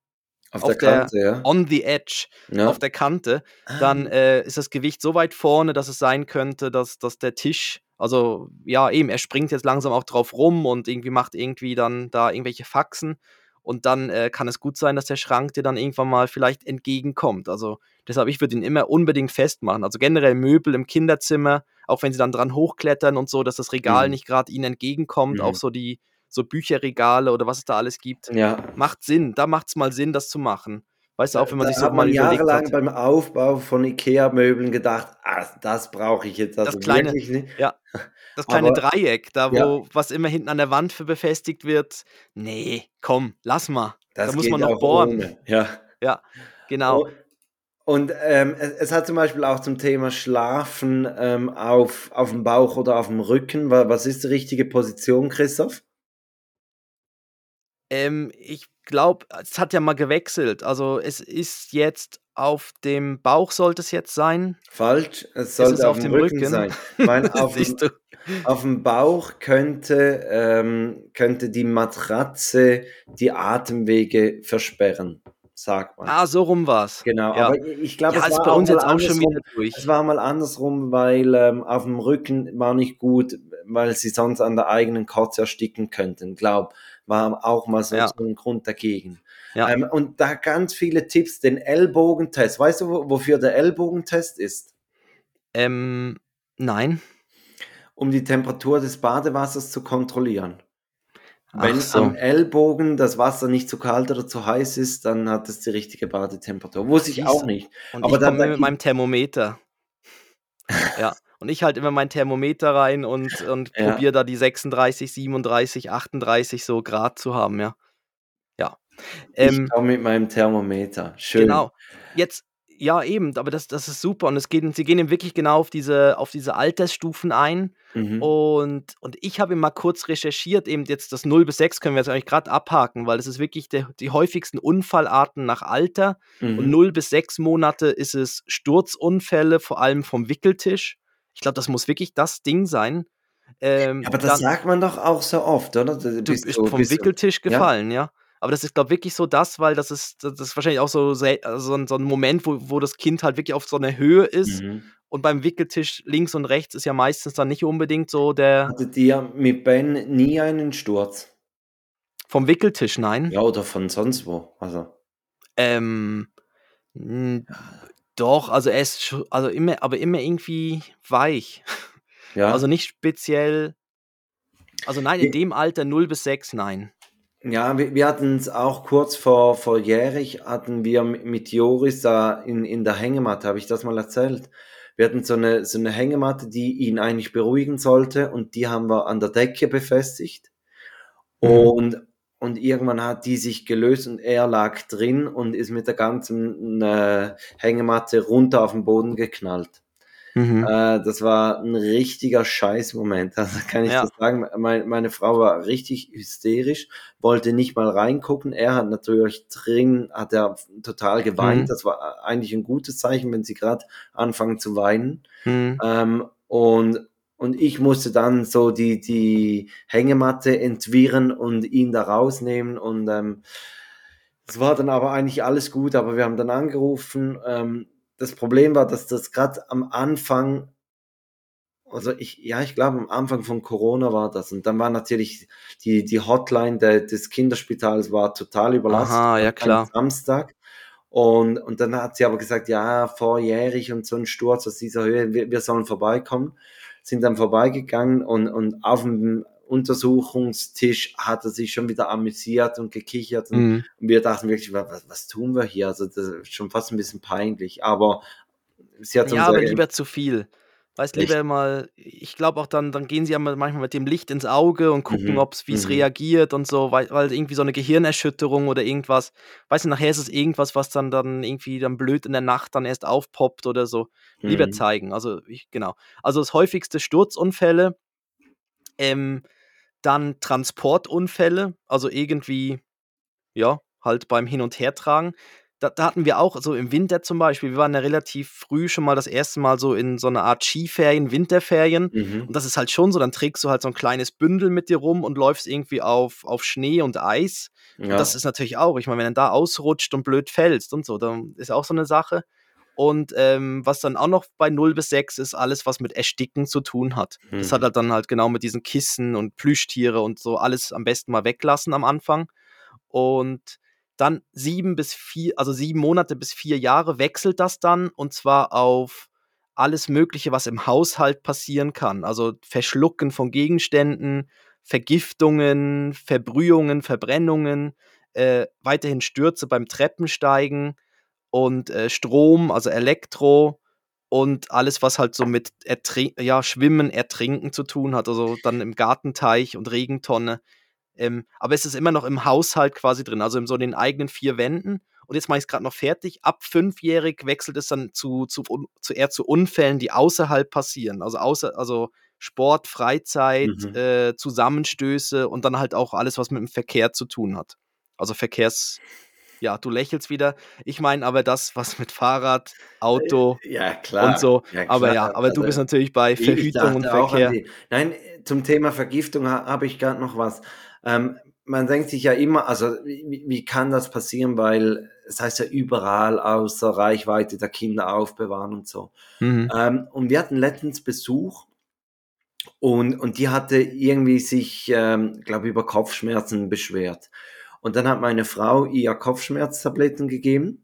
Auf, Auf der der- Kante, ja. on the edge, ja. auf der Kante, dann äh, ist das Gewicht so weit vorne, dass es sein könnte, dass, dass der Tisch, also ja, eben, er springt jetzt langsam auch drauf rum und irgendwie macht irgendwie dann da irgendwelche Faxen. Und dann äh, kann es gut sein, dass der Schrank dir dann irgendwann mal vielleicht entgegenkommt. Also deshalb, ich würde ihn immer unbedingt festmachen. Also generell Möbel im Kinderzimmer, auch wenn sie dann dran hochklettern und so, dass das Regal Mhm. nicht gerade ihnen entgegenkommt, Mhm. auch so die so Bücherregale oder was es da alles gibt. ja. Macht Sinn, da macht es mal Sinn, das zu machen. Weißt du, auch wenn man da sich so mal überlegt jahrelang hat. beim Aufbau von Ikea-Möbeln gedacht, ah, das brauche ich jetzt also kleine- wirklich nicht. <laughs> Das kleine Aber- Dreieck, da wo Ja. was immer hinten an der Wand für befestigt wird. Nee, komm, lass mal. Das da muss man noch bohren. ohne. Ja. Genau. Und, und ähm, es, es hat zum Beispiel auch zum Thema Schlafen ähm, auf, auf dem Bauch oder auf dem Rücken. Wa- Was ist die richtige Position, Christoph? Ähm, ich glaube, es hat ja mal gewechselt. Also es ist jetzt auf dem Bauch sollte es jetzt sein. Falsch, es es sollte auf, auf dem Rücken, Rücken? sein. <laughs> Weil auf, dem, auf dem Bauch könnte, ähm, könnte die Matratze die Atemwege versperren, sagt man. Ah, so rum war's. genau, ja. aber ich glaube, Ja, es war bei uns mal jetzt auch schon andersrum. wieder durch. Es war mal andersrum, weil ähm, auf dem Rücken war nicht gut. weil sie sonst an der eigenen Kotze ersticken könnten. Glaub, war auch mal so, Ja. so ein Grund dagegen. Ja. Ähm, und da ganz viele Tipps, den Ellbogentest. Weißt du, wo- wofür der Ellbogentest ist? Ähm, nein. Um die Temperatur des Badewassers zu kontrollieren. Wenn so. am Ellbogen das Wasser nicht zu kalt oder zu heiß ist, dann hat es die richtige Badetemperatur. Wusste ich auch nicht. Und Aber ich dann- mit meinem Thermometer. <laughs> ja. Und ich halt immer mein Thermometer rein und, und Ja. probiere da die 36, 37, 38 so Grad zu haben, ja. Ja. Ähm, ich komme mit meinem Thermometer. Schön. Genau. Jetzt, ja, eben, aber das, das ist super. Und es geht, sie gehen eben wirklich genau auf diese, auf diese Altersstufen ein. Mhm. Und, und ich habe mal kurz recherchiert, eben jetzt das 0 bis 6 können wir jetzt eigentlich gerade abhaken, weil das ist wirklich der, die häufigsten Unfallarten nach Alter. Und Mhm. 0 bis 6 Monate ist es Sturzunfälle, vor allem vom Wickeltisch. Ich glaube, das muss wirklich das Ding sein. Ähm, Aber das dann- sagt man doch auch so oft, oder? du bist vom bist du- Wickeltisch ja? gefallen, ja. Aber das ist, glaube ich, wirklich so das, weil das ist, das ist wahrscheinlich auch so, äh, so, ein, so ein Moment, wo, wo das Kind halt wirklich auf so einer Höhe ist. Mhm. Und beim Wickeltisch links und rechts ist ja meistens dann nicht unbedingt so der Hattet ihr mit Ben nie einen Sturz? vom Wickeltisch, nein. Ja, oder von sonst wo? Also, Ähm, doch, also er ist also immer, aber immer irgendwie weich. ja. Also nicht speziell. Also nein, in dem Alter 0 bis 6, nein. Ja, wir, wir hatten es auch kurz vor, vorjährig, hatten wir mit mit Joris da in, in der Hängematte, habe ich das mal erzählt? Wir hatten so eine, so eine Hängematte, die ihn eigentlich beruhigen sollte und die haben wir an der Decke befestigt. Mhm. Und, und irgendwann hat die sich gelöst und er lag drin und ist mit der ganzen äh, Hängematte runter auf den Boden geknallt. Mhm. Äh, das war ein richtiger Scheißmoment. <laughs> Also kann ich Ja. das sagen. Meine, meine Frau war richtig hysterisch, wollte nicht mal reingucken. Er hat natürlich drin, hat er total geweint. Mhm. Das war eigentlich ein gutes Zeichen, wenn sie gerade anfangen zu weinen. Mhm. Ähm, und, und ich musste dann so die, die Hängematte entwirren und ihn da rausnehmen. Und ähm, es war dann aber eigentlich alles gut, aber wir haben dann angerufen. Ähm, das Problem war, dass das gerade am Anfang, also ich, ja, ich glaube am Anfang von Corona war das. Und dann war natürlich die, die Hotline der, des Kinderspitals war total überlastet. Aha, ja, am klar. Samstag. Und, und dann hat sie aber gesagt, ja, vorjährig und so ein Sturz aus dieser Höhe, wir, wir sollen vorbeikommen. Sind dann vorbeigegangen und, und auf dem Untersuchungstisch hat er sich schon wieder amüsiert und gekichert. Und, Mhm. und wir dachten wirklich, wa- was, was tun wir hier? Also das ist schon fast ein bisschen peinlich. Aber sie hat Ja, aber lieber zu viel. Weißt Echt? lieber mal, ich glaube auch dann, dann gehen sie ja mal manchmal mit dem Licht ins Auge und gucken, Mhm, ob's, wie es mhm. reagiert und so, weil, weil irgendwie so eine Gehirnerschütterung oder irgendwas, weißt du, nachher ist es irgendwas, was dann, dann irgendwie dann blöd in der Nacht dann erst aufpoppt oder so. Lieber Mhm. zeigen. Also, ich, genau. Also das häufigste Sturzunfälle, ähm, dann Transportunfälle, also irgendwie, ja, halt beim Hin- und Hertragen. Da, da hatten wir auch, so im Winter zum Beispiel, wir waren ja relativ früh schon mal das erste Mal so in so einer Art Skiferien, Winterferien. Mhm. Und das ist halt schon so, dann trägst du halt so ein kleines Bündel mit dir rum und läufst irgendwie auf, auf Schnee und Eis. Und Ja. das ist natürlich auch, ich meine, wenn du da ausrutscht und blöd fällst und so, dann ist auch so eine Sache. Und ähm, was dann auch noch bei 0 bis 6 ist, alles, was mit Ersticken zu tun hat. Das hat Mhm. halt dann halt genau mit diesen Kissen und Plüschtiere und so alles am besten mal weglassen am Anfang. Und dann sieben bis vier, also sieben Monate bis vier Jahre wechselt das dann und zwar auf alles Mögliche, was im Haushalt passieren kann. Also Verschlucken von Gegenständen, Vergiftungen, Verbrühungen, Verbrennungen, äh, weiterhin Stürze beim Treppensteigen und äh, Strom, also Elektro und alles, was halt so mit Ertrin ja, Schwimmen, Ertrinken zu tun hat, also dann im Gartenteich und Regentonne. Ähm, aber es ist immer noch im Haushalt quasi drin, also in so den eigenen vier Wänden. Und jetzt mache ich es gerade noch fertig. Ab fünfjährig wechselt es dann zu, zu, zu eher zu Unfällen, die außerhalb passieren. Also außer, also Sport, Freizeit, Mhm. äh, Zusammenstöße und dann halt auch alles, was mit dem Verkehr zu tun hat. Also Verkehrs, ja, du lächelst wieder. Ich meine aber das, was mit Fahrrad, Auto Ja, klar. und so. Ja, aber klar. ja, aber du Also, bist natürlich bei Verhütung und Verkehr. Nein, zum Thema Vergiftung ha, habe ich gerade noch was. Ähm, man denkt sich ja immer, also wie, wie kann das passieren, weil es heißt ja überall außer Reichweite der Kinder aufbewahren und so. Mhm. Ähm, und wir hatten letztens Besuch Und, und die hatte irgendwie sich, ähm, glaube über Kopfschmerzen beschwert. Und dann hat meine Frau ihr Kopfschmerztabletten gegeben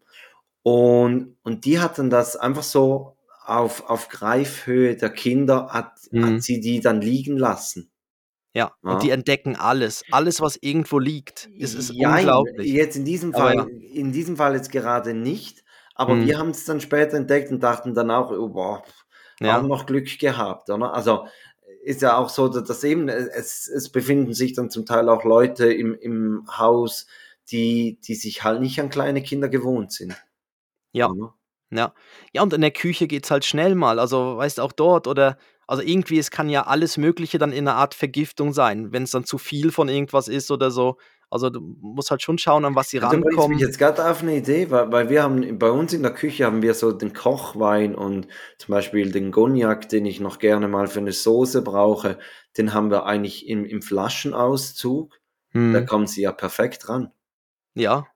und, und die hat dann das einfach so auf, auf Greifhöhe der Kinder, hat, Mhm. hat sie die dann liegen lassen. Ja, Ja. und die entdecken alles. Alles, was irgendwo liegt. Es ist Jein, unglaublich. Jetzt in diesem Fall, ja. in diesem Fall jetzt gerade nicht, aber Mhm. wir haben es dann später entdeckt und dachten dann auch, oh, boah, Ja. haben noch Glück gehabt, oder? Also ist ja auch so, dass eben, es, es befinden sich dann zum Teil auch Leute im, im Haus, die, die sich halt nicht an kleine Kinder gewohnt sind. Ja. oder? Ja. Ja, und in der Küche geht's halt schnell mal. Also, weißt auch dort oder also irgendwie, es kann ja alles Mögliche dann in 'ner Art Vergiftung sein, wenn's dann zu viel von irgendwas ist oder so. Also, du musst halt schon schauen, an was sie mich rankommen. jetzt gerade auf eine Idee, weil, weil wir haben bei uns in der Küche haben wir so den Kochwein und zum Beispiel den Cognac, den ich noch gerne mal für eine Soße brauche, den haben wir eigentlich im, im Flaschenauszug. Da Mhm. kommen sie ja perfekt ran. Ja,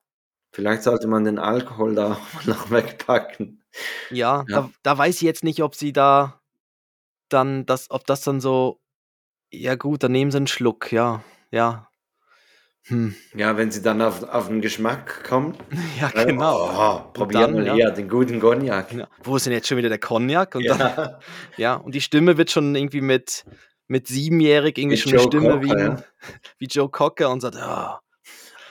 Vielleicht sollte man den Alkohol da <laughs> auch noch wegpacken. ja, Ja. da da weiß ich jetzt nicht, ob sie da dann das ob das dann so ja gut, dann nehmen sie 'n Schluck, ja, ja. Hm. Ja, wenn sie dann auf, auf den Geschmack kommt, <laughs> Ja, dann, genau. oh, Und probier dann, mal ja. den guten Cognac. Ja. Wo ist denn jetzt schon wieder der Cognac? Und dann Ja, <laughs> ja, und die Stimme wird schon irgendwie mit mit siebenjährig irgendwie Wie schon Joe Stimme wie Cocker, 'n ja. <laughs> wie Joe Cocker und sagt: „Ah,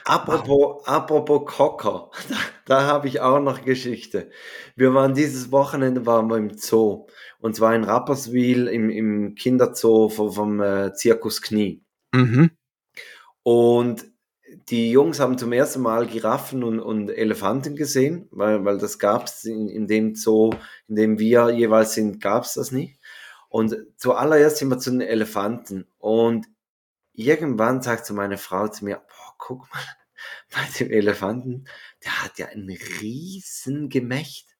Apropos, apropos Cocker, da, da habe ich auch noch Geschichte. Wir waren dieses Wochenende waren wir im Zoo und zwar in Rapperswil im, im Kinderzoo vom, vom äh, Zirkus Knie. mhm, Und die Jungs haben zum ersten Mal Giraffen und, und Elefanten gesehen, weil, weil das gab es in, in dem Zoo, in dem wir jeweils sind, gab es das nicht. Und zuallererst sind wir zu den Elefanten. Und irgendwann sagt so meine Frau zu mir, boah, guck mal, <laughs> bei dem Elefanten, der hat ja ein riesen Gemächt.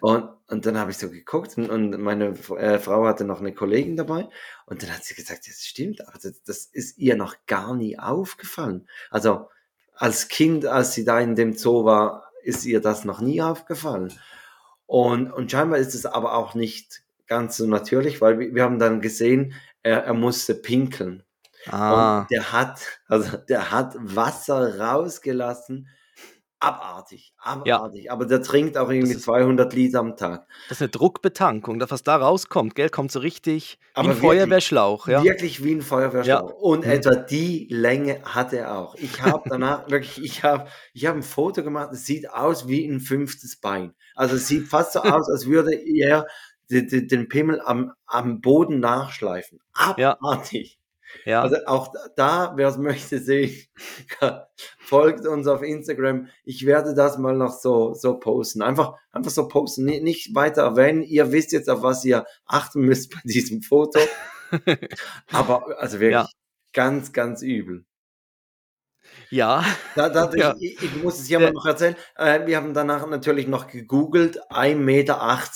Und, und dann habe ich so geguckt und, und meine äh, Frau hatte noch eine Kollegin dabei und dann hat sie gesagt, das stimmt, aber das, das ist ihr noch gar nie aufgefallen. Also als Kind, als sie da in dem Zoo war, ist ihr das noch nie aufgefallen. Und, und scheinbar ist es aber auch nicht ganz so natürlich, weil wir, wir haben dann gesehen, er, er musste pinkeln. ah, Und der hat, also der hat Wasser rausgelassen. Abartig, abartig. Aber der trinkt auch irgendwie ist- 200 Liter am Tag. das ist 'ne Druckbetankung, das, was da rauskommt, gell, kommt so richtig wie Aber 'n wirklich- Feuerwehrschlauch, ja. Wirklich wie ein Feuerwehrschlauch. Ja. Und Mhm. etwa die Länge hat er auch. Ich habe danach <laughs> wirklich, ich habe ich hab ein Foto gemacht, es sieht aus wie ein fünftes Bein. Also es sieht fast so <laughs> aus, als würde er den, Pimmel am, am Boden nachschleifen. Ja. Abartig. Ja, Also auch da, wer es <laughs> möchte sehen, folgt uns auf Instagram. Ich werde das mal noch so, so posten. Einfach, einfach so posten, Ni- nicht weiter erwähnen. Ihr wisst jetzt, auf was ihr achten müsst bei diesem Foto. <laughs> Aber also wirklich Ja. ganz, ganz übel. ja, Da, da, <laughs> Ja. ich, ich muss es ja mal noch erzählen. Äh, wir haben danach natürlich noch gegoogelt. 1,80 Meter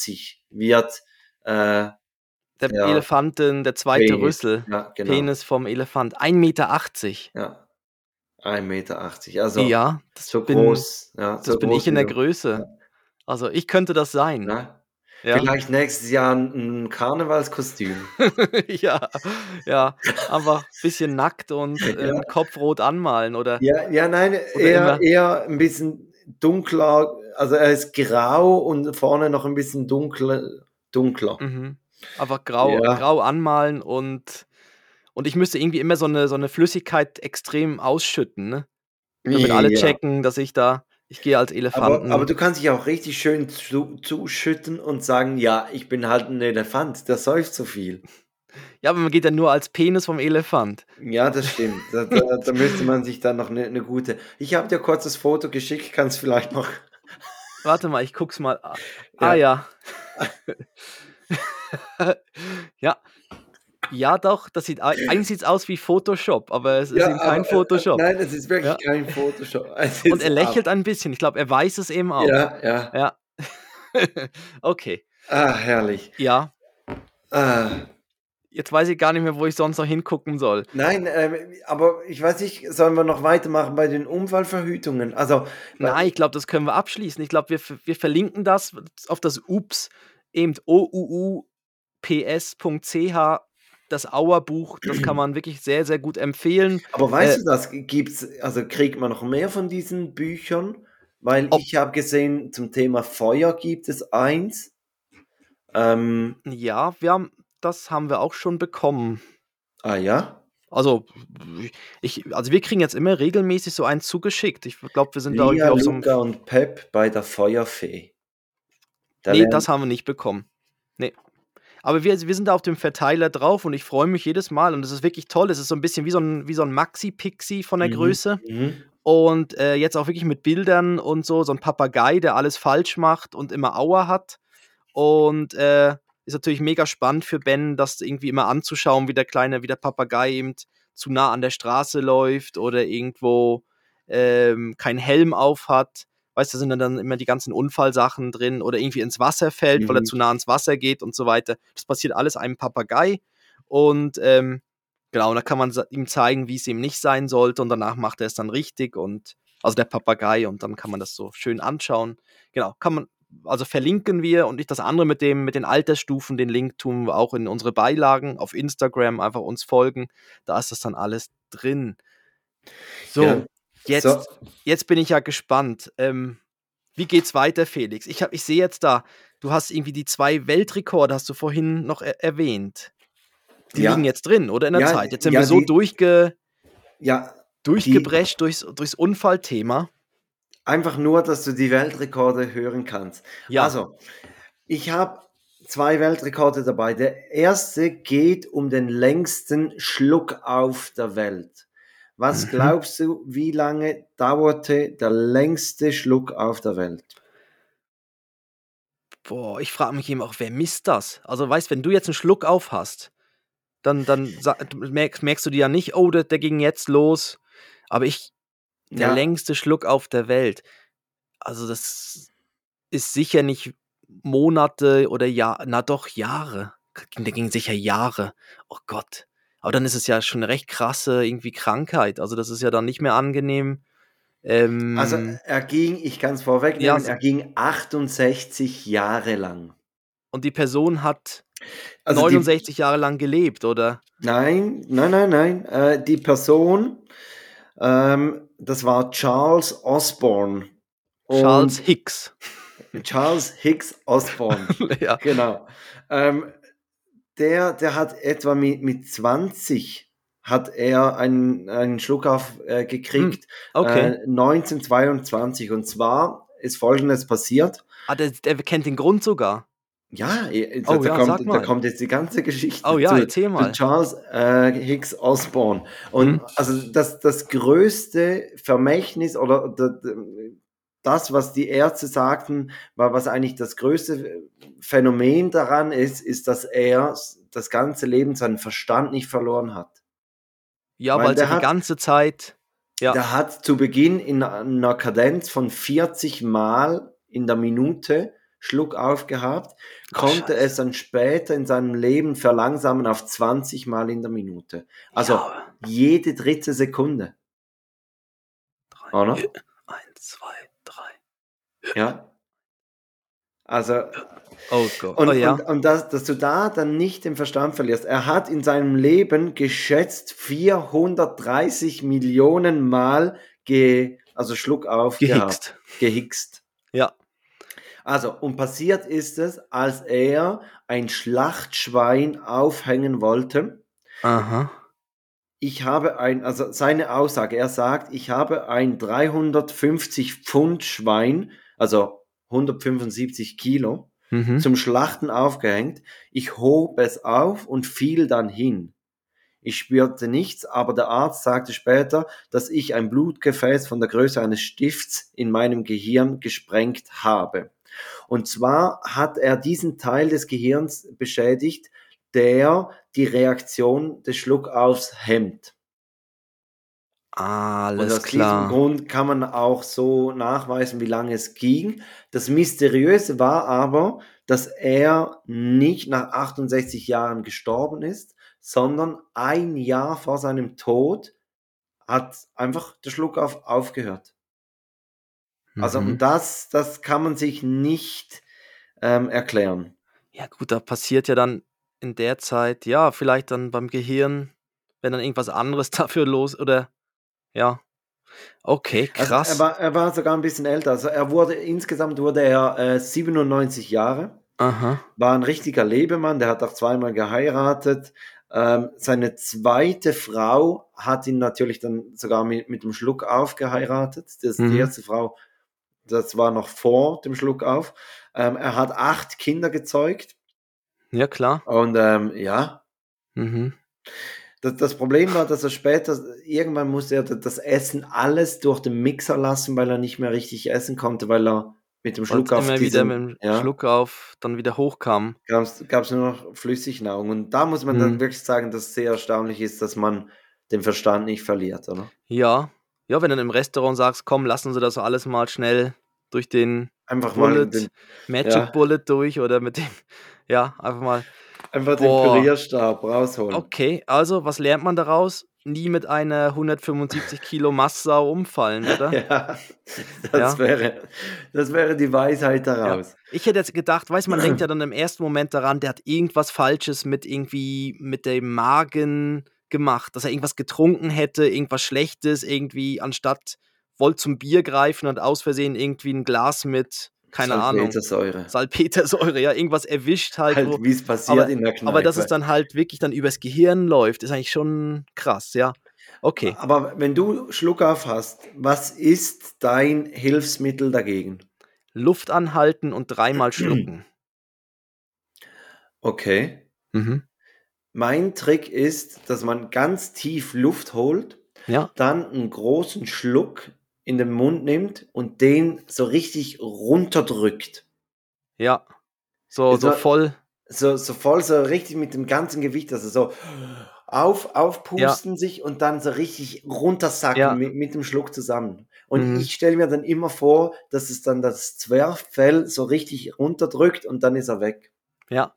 wird äh, der Ja. Elefanten, der zweite Penis. Rüssel, ja, genau. Penis vom Elefant, 1,80 Meter. Ja. 1,80 Meter. Also Ja, das so bin groß. Ja, das so bin groß ich in der. Größe. Also, ich könnte das sein. Ja. Ja. Vielleicht nächstes Jahr ein Karnevalskostüm. <laughs> ja, ja, einfach ein bisschen nackt und äh, <laughs> Ja. Kopf rot anmalen oder Ja, ja, nein, Oder eher, eher ein bisschen dunkler. Also er ist grau und vorne noch ein bisschen dunkler. dunkler. mhm. Einfach grau, Ja. grau anmalen und, und ich müsste irgendwie immer so eine, so eine Flüssigkeit extrem ausschütten, ne? Damit alle Ja. checken, dass ich da, ich gehe als Elefanten. Aber, aber du kannst dich auch richtig schön zu, zuschütten und sagen, ja, ich bin halt ein Elefant, der säuft so viel. <laughs> ja, aber man geht ja nur als Penis vom Elefant. Ja, das stimmt. Da, da, <laughs> da müsste man sich dann noch eine, eine gute. Ich habe dir kurz das Foto geschickt, kannst vielleicht noch. Warte mal, ich guck's mal. <laughs> Ah ja. ja. <laughs> Ja, doch, das sieht ei- eigentlich sieht's aus wie Photoshop, aber es ist Ja, eben kein aber, äh, Photoshop. Nein, es ist wirklich Ja. kein Photoshop. <laughs> Und ist er lächelt ein bisschen. Ich glaube, er weiß es eben ab. auch. Ja, ja. Ja. <laughs> okay. Ah, herrlich. Ja. Ah. Jetzt weiß ich gar nicht mehr, wo ich sonst noch hingucken soll. Nein, ähm, aber ich weiß nicht, sollen wir noch weitermachen bei den Unfallverhütungen? Also, Nein, ich glaube, das können wir abschließen. Ich glaube, wir, wir verlinken das auf das UPS, eben ouups.ch das Auer-Buch, das kann man wirklich sehr, sehr gut empfehlen. Aber weißt äh, du, das gibt's, also kriegt man noch mehr von diesen Büchern? Weil ich habe gesehen, zum Thema Feuer gibt es eins. Ähm, ja, wir haben, das haben wir auch schon bekommen. Ah ja? Also, ich, also wir kriegen jetzt immer regelmäßig so eins zugeschickt. Ich glaube, wir sind Lia, da irgendwie auf so einem. Und Pep bei der Feuerfee. Da nee, das haben wir nicht bekommen. Aber wir, wir sind da auf dem Verteiler drauf und ich freue mich jedes Mal und es ist wirklich toll. Es ist so ein bisschen wie so ein, wie so ein Maxi-Pixie von der mhm. Größe. Mhm. Und äh, jetzt auch wirklich mit Bildern und so, so ein Papagei, der alles falsch macht und immer Aua hat. Und äh, ist natürlich mega spannend für Ben, das irgendwie immer anzuschauen, wie der kleine, wie der Papagei eben zu nah an der Straße läuft oder irgendwo ähm, keinen Helm auf hat. Weißt du, da sind dann immer die ganzen Unfallsachen drin oder irgendwie ins Wasser fällt, mhm. weil er mhm. zu nah ans Wasser geht und so weiter. Das passiert alles einem Papagei. Und ähm, genau, da kann man ihm zeigen, wie es ihm nicht sein sollte und danach macht er es dann richtig und also der Papagei und dann kann man das so schön anschauen. Genau, kann man, also verlinken wir und nicht das andere mit dem, mit den Altersstufen, den Link tun wir auch in unsere Beilagen auf Instagram, einfach uns folgen. Da ist das dann alles drin. So, ja, jetzt, so. jetzt bin ich ja gespannt. Ähm, wie geht's weiter, Felix? Ich, ich sehe jetzt da, du hast irgendwie die zwei Weltrekorde, hast du vorhin noch er erwähnt. Die ja. liegen jetzt drin, oder in der ja, Zeit? Jetzt sind wir so die, durchge, durchgebrecht durchs, durchs Unfallthema. Einfach nur, dass du die Weltrekorde hören kannst. Ja. Also, ich habe zwei Weltrekorde dabei. Der erste geht um den längsten Schluck auf der Welt. Was mhm. glaubst du, wie lange dauerte der längste Schluck auf der Welt? Boah, ich frage mich eben auch, wer misst das? Also, weißt, wenn du jetzt einen Schluck auf hast, dann, dann merkst, merkst du dir ja nicht, oh, der, der ging jetzt los. Aber ich, der ja. längste Schluck auf der Welt. Also das ist sicher nicht Monate oder Jahre, na doch Jahre. Der ging sicher Jahre. Oh Gott. Aber dann ist es ja schon eine recht krasse irgendwie Krankheit. Also das ist ja dann nicht mehr angenehm. Ähm, also er ging, ich kann es vorwegnehmen, ja, er ging 68 Jahre lang. Und die Person hat also 69 die, Jahre lang gelebt, oder? Nein, nein, nein, nein. Äh, die Person ähm, das war Charles Osborne. Charles Hicks. Charles Hicks Osborne. <laughs> ja. Genau. Ähm, der, der hat etwa mit, mit 20 hat er einen, einen Schluck auf äh, gekriegt. Hm, okay. Äh, 1922. Und zwar ist folgendes passiert. Ah, der, der kennt den Grund sogar. Ja, oh, da, ja, kommt, da kommt jetzt die ganze Geschichte oh, ja, zu, zu Charles äh, Higgs Osborne. Und mhm. also das, das größte Vermächtnis oder das, was die Ärzte sagten, war, was eigentlich das größte Phänomen daran ist, ist, dass er das ganze Leben seinen Verstand nicht verloren hat. Ja, weil, weil er die ganze Zeit. Ja. Der hat zu Beginn in einer Kadenz von 40 Mal in der Minute Schluck aufgehabt, konnte Ach, es dann später in seinem Leben verlangsamen auf 20 Mal in der Minute. Also ja. jede dritte Sekunde. Drei, Oder? Eins, zwei. Ja. Also. Oh Gott. Und, oh, ja. und, und das, dass du da dann nicht den Verstand verlierst. Er hat in seinem Leben geschätzt 430 Millionen Mal ge, also Schluck auf gehickst. gehickst. Ja. Also, und passiert ist es, als er ein Schlachtschwein aufhängen wollte. Aha. Ich habe ein, also seine Aussage, er sagt, ich habe ein 350 Pfund Schwein, also 175 Kilo, mhm. zum Schlachten aufgehängt. Ich hob es auf und fiel dann hin. Ich spürte nichts, aber der Arzt sagte später, dass ich ein Blutgefäß von der Größe eines Stifts in meinem Gehirn gesprengt habe. Und zwar hat er diesen Teil des Gehirns beschädigt, der die Reaktion des Schluckaufs hemmt. Alles und aus klar. diesem Grund kann man auch so nachweisen, wie lange es ging. Das Mysteriöse war aber, dass er nicht nach 68 Jahren gestorben ist, sondern ein Jahr vor seinem Tod hat einfach der Schluckauf aufgehört. Also mhm. das, das kann man sich nicht ähm, erklären. Ja gut, da passiert ja dann in der Zeit, ja, vielleicht dann beim Gehirn, wenn dann irgendwas anderes <laughs> dafür los oder ja. Okay, Also krass. er war, er war sogar ein bisschen älter. Also er wurde, insgesamt wurde er äh, 97 Jahre, Aha. war ein richtiger Lebemann, der hat auch zweimal geheiratet. Ähm, seine zweite Frau hat ihn natürlich dann sogar mit, mit dem Schluck auf geheiratet. Das, Mhm. Die erste Frau, das war noch vor dem Schluck auf. Ähm, er hat acht Kinder gezeugt Ja, klar. und ähm, ja, Mhm. Das, das Problem war, dass er später, irgendwann musste er das Essen alles durch den Mixer lassen, weil er nicht mehr richtig essen konnte, weil er mit dem Schluck auf immer wieder diesen, mit dem ja, Schluck auf dann wieder hochkam. gab es nur noch Flüssignahrung. Und da muss man Mhm. dann wirklich sagen, dass es sehr erstaunlich ist, dass man den Verstand nicht verliert, oder? Ja. Ja, wenn du im Restaurant sagst, komm, lassen Sie das alles mal schnell durch den Einfach mal Bullet, den, Magic ja, Bullet durch oder mit dem, ja, einfach mal. einfach den Boah. Pürierstab rausholen. Okay, also was lernt man daraus? Nie mit einer 175 Kilo Mastsau umfallen, <laughs> oder? Ja, das, Ja. wäre, das wäre die Weisheit daraus. Ich hätte jetzt gedacht, weiß man denkt ja <clears throat> dann im ersten Moment daran, der hat irgendwas Falsches mit irgendwie mit dem Magen gemacht, dass er irgendwas getrunken hätte, irgendwas Schlechtes, irgendwie anstatt wollte zum Bier greifen und aus Versehen irgendwie ein Glas mit, keine Ahnung, Salpetersäure. Salpetersäure, ja, irgendwas erwischt halt, Halt, wie es passiert aber, in der Kneipe. aber dass es dann halt wirklich dann übers Gehirn läuft, ist eigentlich schon krass, ja. Okay. Aber wenn du Schluck auf hast, was ist dein Hilfsmittel dagegen? Luft anhalten und dreimal <clears throat> schlucken. Okay. Mhm. Mein Trick ist, dass man ganz tief Luft holt, Ja. dann einen großen Schluck in den Mund nimmt und den so richtig runterdrückt. Ja. So, so mal- voll. So, so voll, so richtig mit dem ganzen Gewicht, also so auf, aufpusten sich und dann so richtig runtersacken Ja. mit, mit dem Schluck zusammen. Und Mhm. ich stelle mir dann immer vor, dass es dann das Zwerchfell so richtig runterdrückt und dann ist er weg. Ja.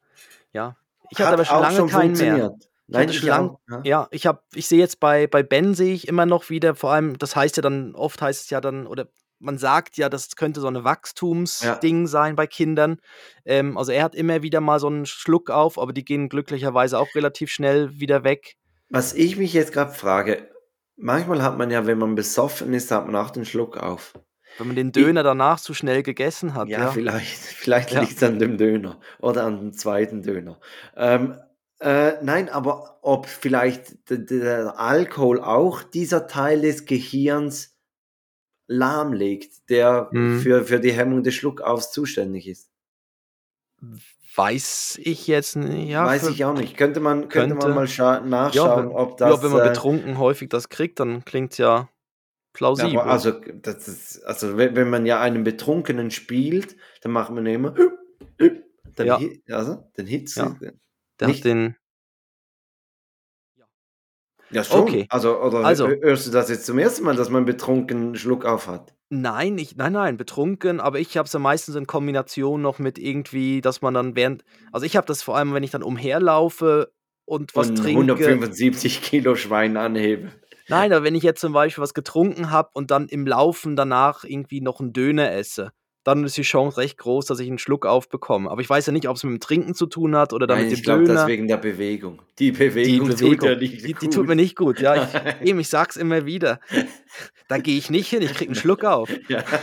Ja. Ich hatte Hat aber schon auch lange schon keinen mehr. Nein, ich lang-. Ja. Ja, ich habe, ich sehe jetzt bei, bei Ben sehe ich immer noch wieder, vor allem, das heißt ja dann, oft heißt es ja dann, oder man sagt ja, das könnte so eine Wachstumsding sein bei Kindern. Ähm, also er hat immer wieder mal so einen Schluck auf, aber die gehen glücklicherweise auch relativ schnell wieder weg. Was ich mich jetzt gerade frage, manchmal hat man ja, wenn man besoffen ist, hat man auch den Schluck auf. Wenn man den Döner danach zu schnell gegessen hat. Ja, Ja, vielleicht, <laughs> vielleicht Ja. liegt es an dem Döner oder an dem zweiten Döner. Ähm, äh, nein, aber ob vielleicht der Alkohol auch dieser Teil des Gehirns lahmlegt, der Mhm. für, für die Hemmung des Schluckaufs zuständig ist. Weiß ich jetzt nicht. Ja, Weiß ich auch nicht. Könnte man, könnte man Könnte. mal scha- nachschauen, wenn- ob das. ja, wenn man äh, betrunken häufig das kriegt, dann klingt ja Ja, plausibel. aber also, das ist, also wenn, wenn man ja einen Betrunkenen spielt, dann macht man immer dann, Ja. also, dann hitzt Ja. Der nicht- hat den. Ja, schon. Okay. Also, oder Also- hö- hörst du das jetzt zum ersten Mal, dass man betrunkenen einen Schluck auf hat? Nein, ich, nein, nein, betrunken, aber ich habe es ja meistens in Kombination noch mit irgendwie, dass man dann während, also ich habe das vor allem, wenn ich dann umherlaufe und was Von trinke. 175 Kilo Schwein anhebe. Nein, aber wenn ich jetzt zum Beispiel was getrunken habe und dann im Laufen danach irgendwie noch einen Döner esse, dann ist die Chance recht groß, dass ich einen Schluck aufbekomme. Aber ich weiß ja nicht, ob es mit dem Trinken zu tun hat oder dann Nein, mit ich glaube, das wegen der Bewegung. Die Die Bewegung, tut Bewegung, ja nicht die, gut. die tut mir nicht gut. Ja, ich, <laughs> eben, ich sag's immer wieder. Da gehe ich nicht hin, ich krieg einen Schluck auf. Ja. <laughs>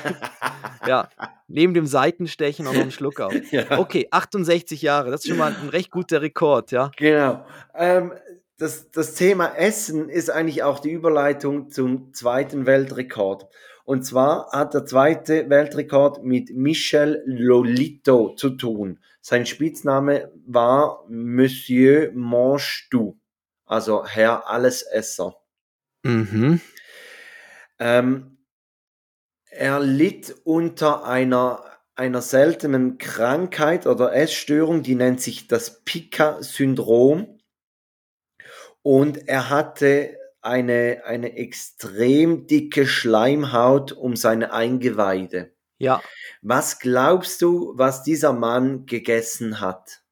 Ja, neben dem Seitenstechen auch noch einen Schluck auf. ja. Okay, 68 Jahre, das ist schon mal ein recht guter Rekord, ja. Genau. Ähm, das, das Thema Essen ist eigentlich auch die Überleitung zum zweiten Weltrekord. Und zwar hat der zweite Weltrekord mit Michel Lolito zu tun. Sein Spitzname war Monsieur Manges tout, also Herr Allesesser. Mhm. Ähm, er litt unter einer, einer seltenen Krankheit oder Essstörung, die nennt sich das Pica-Syndrom. Und er hatte eine, eine extrem dicke Schleimhaut um seine Eingeweide. Ja, Was glaubst du, was dieser Mann gegessen hat?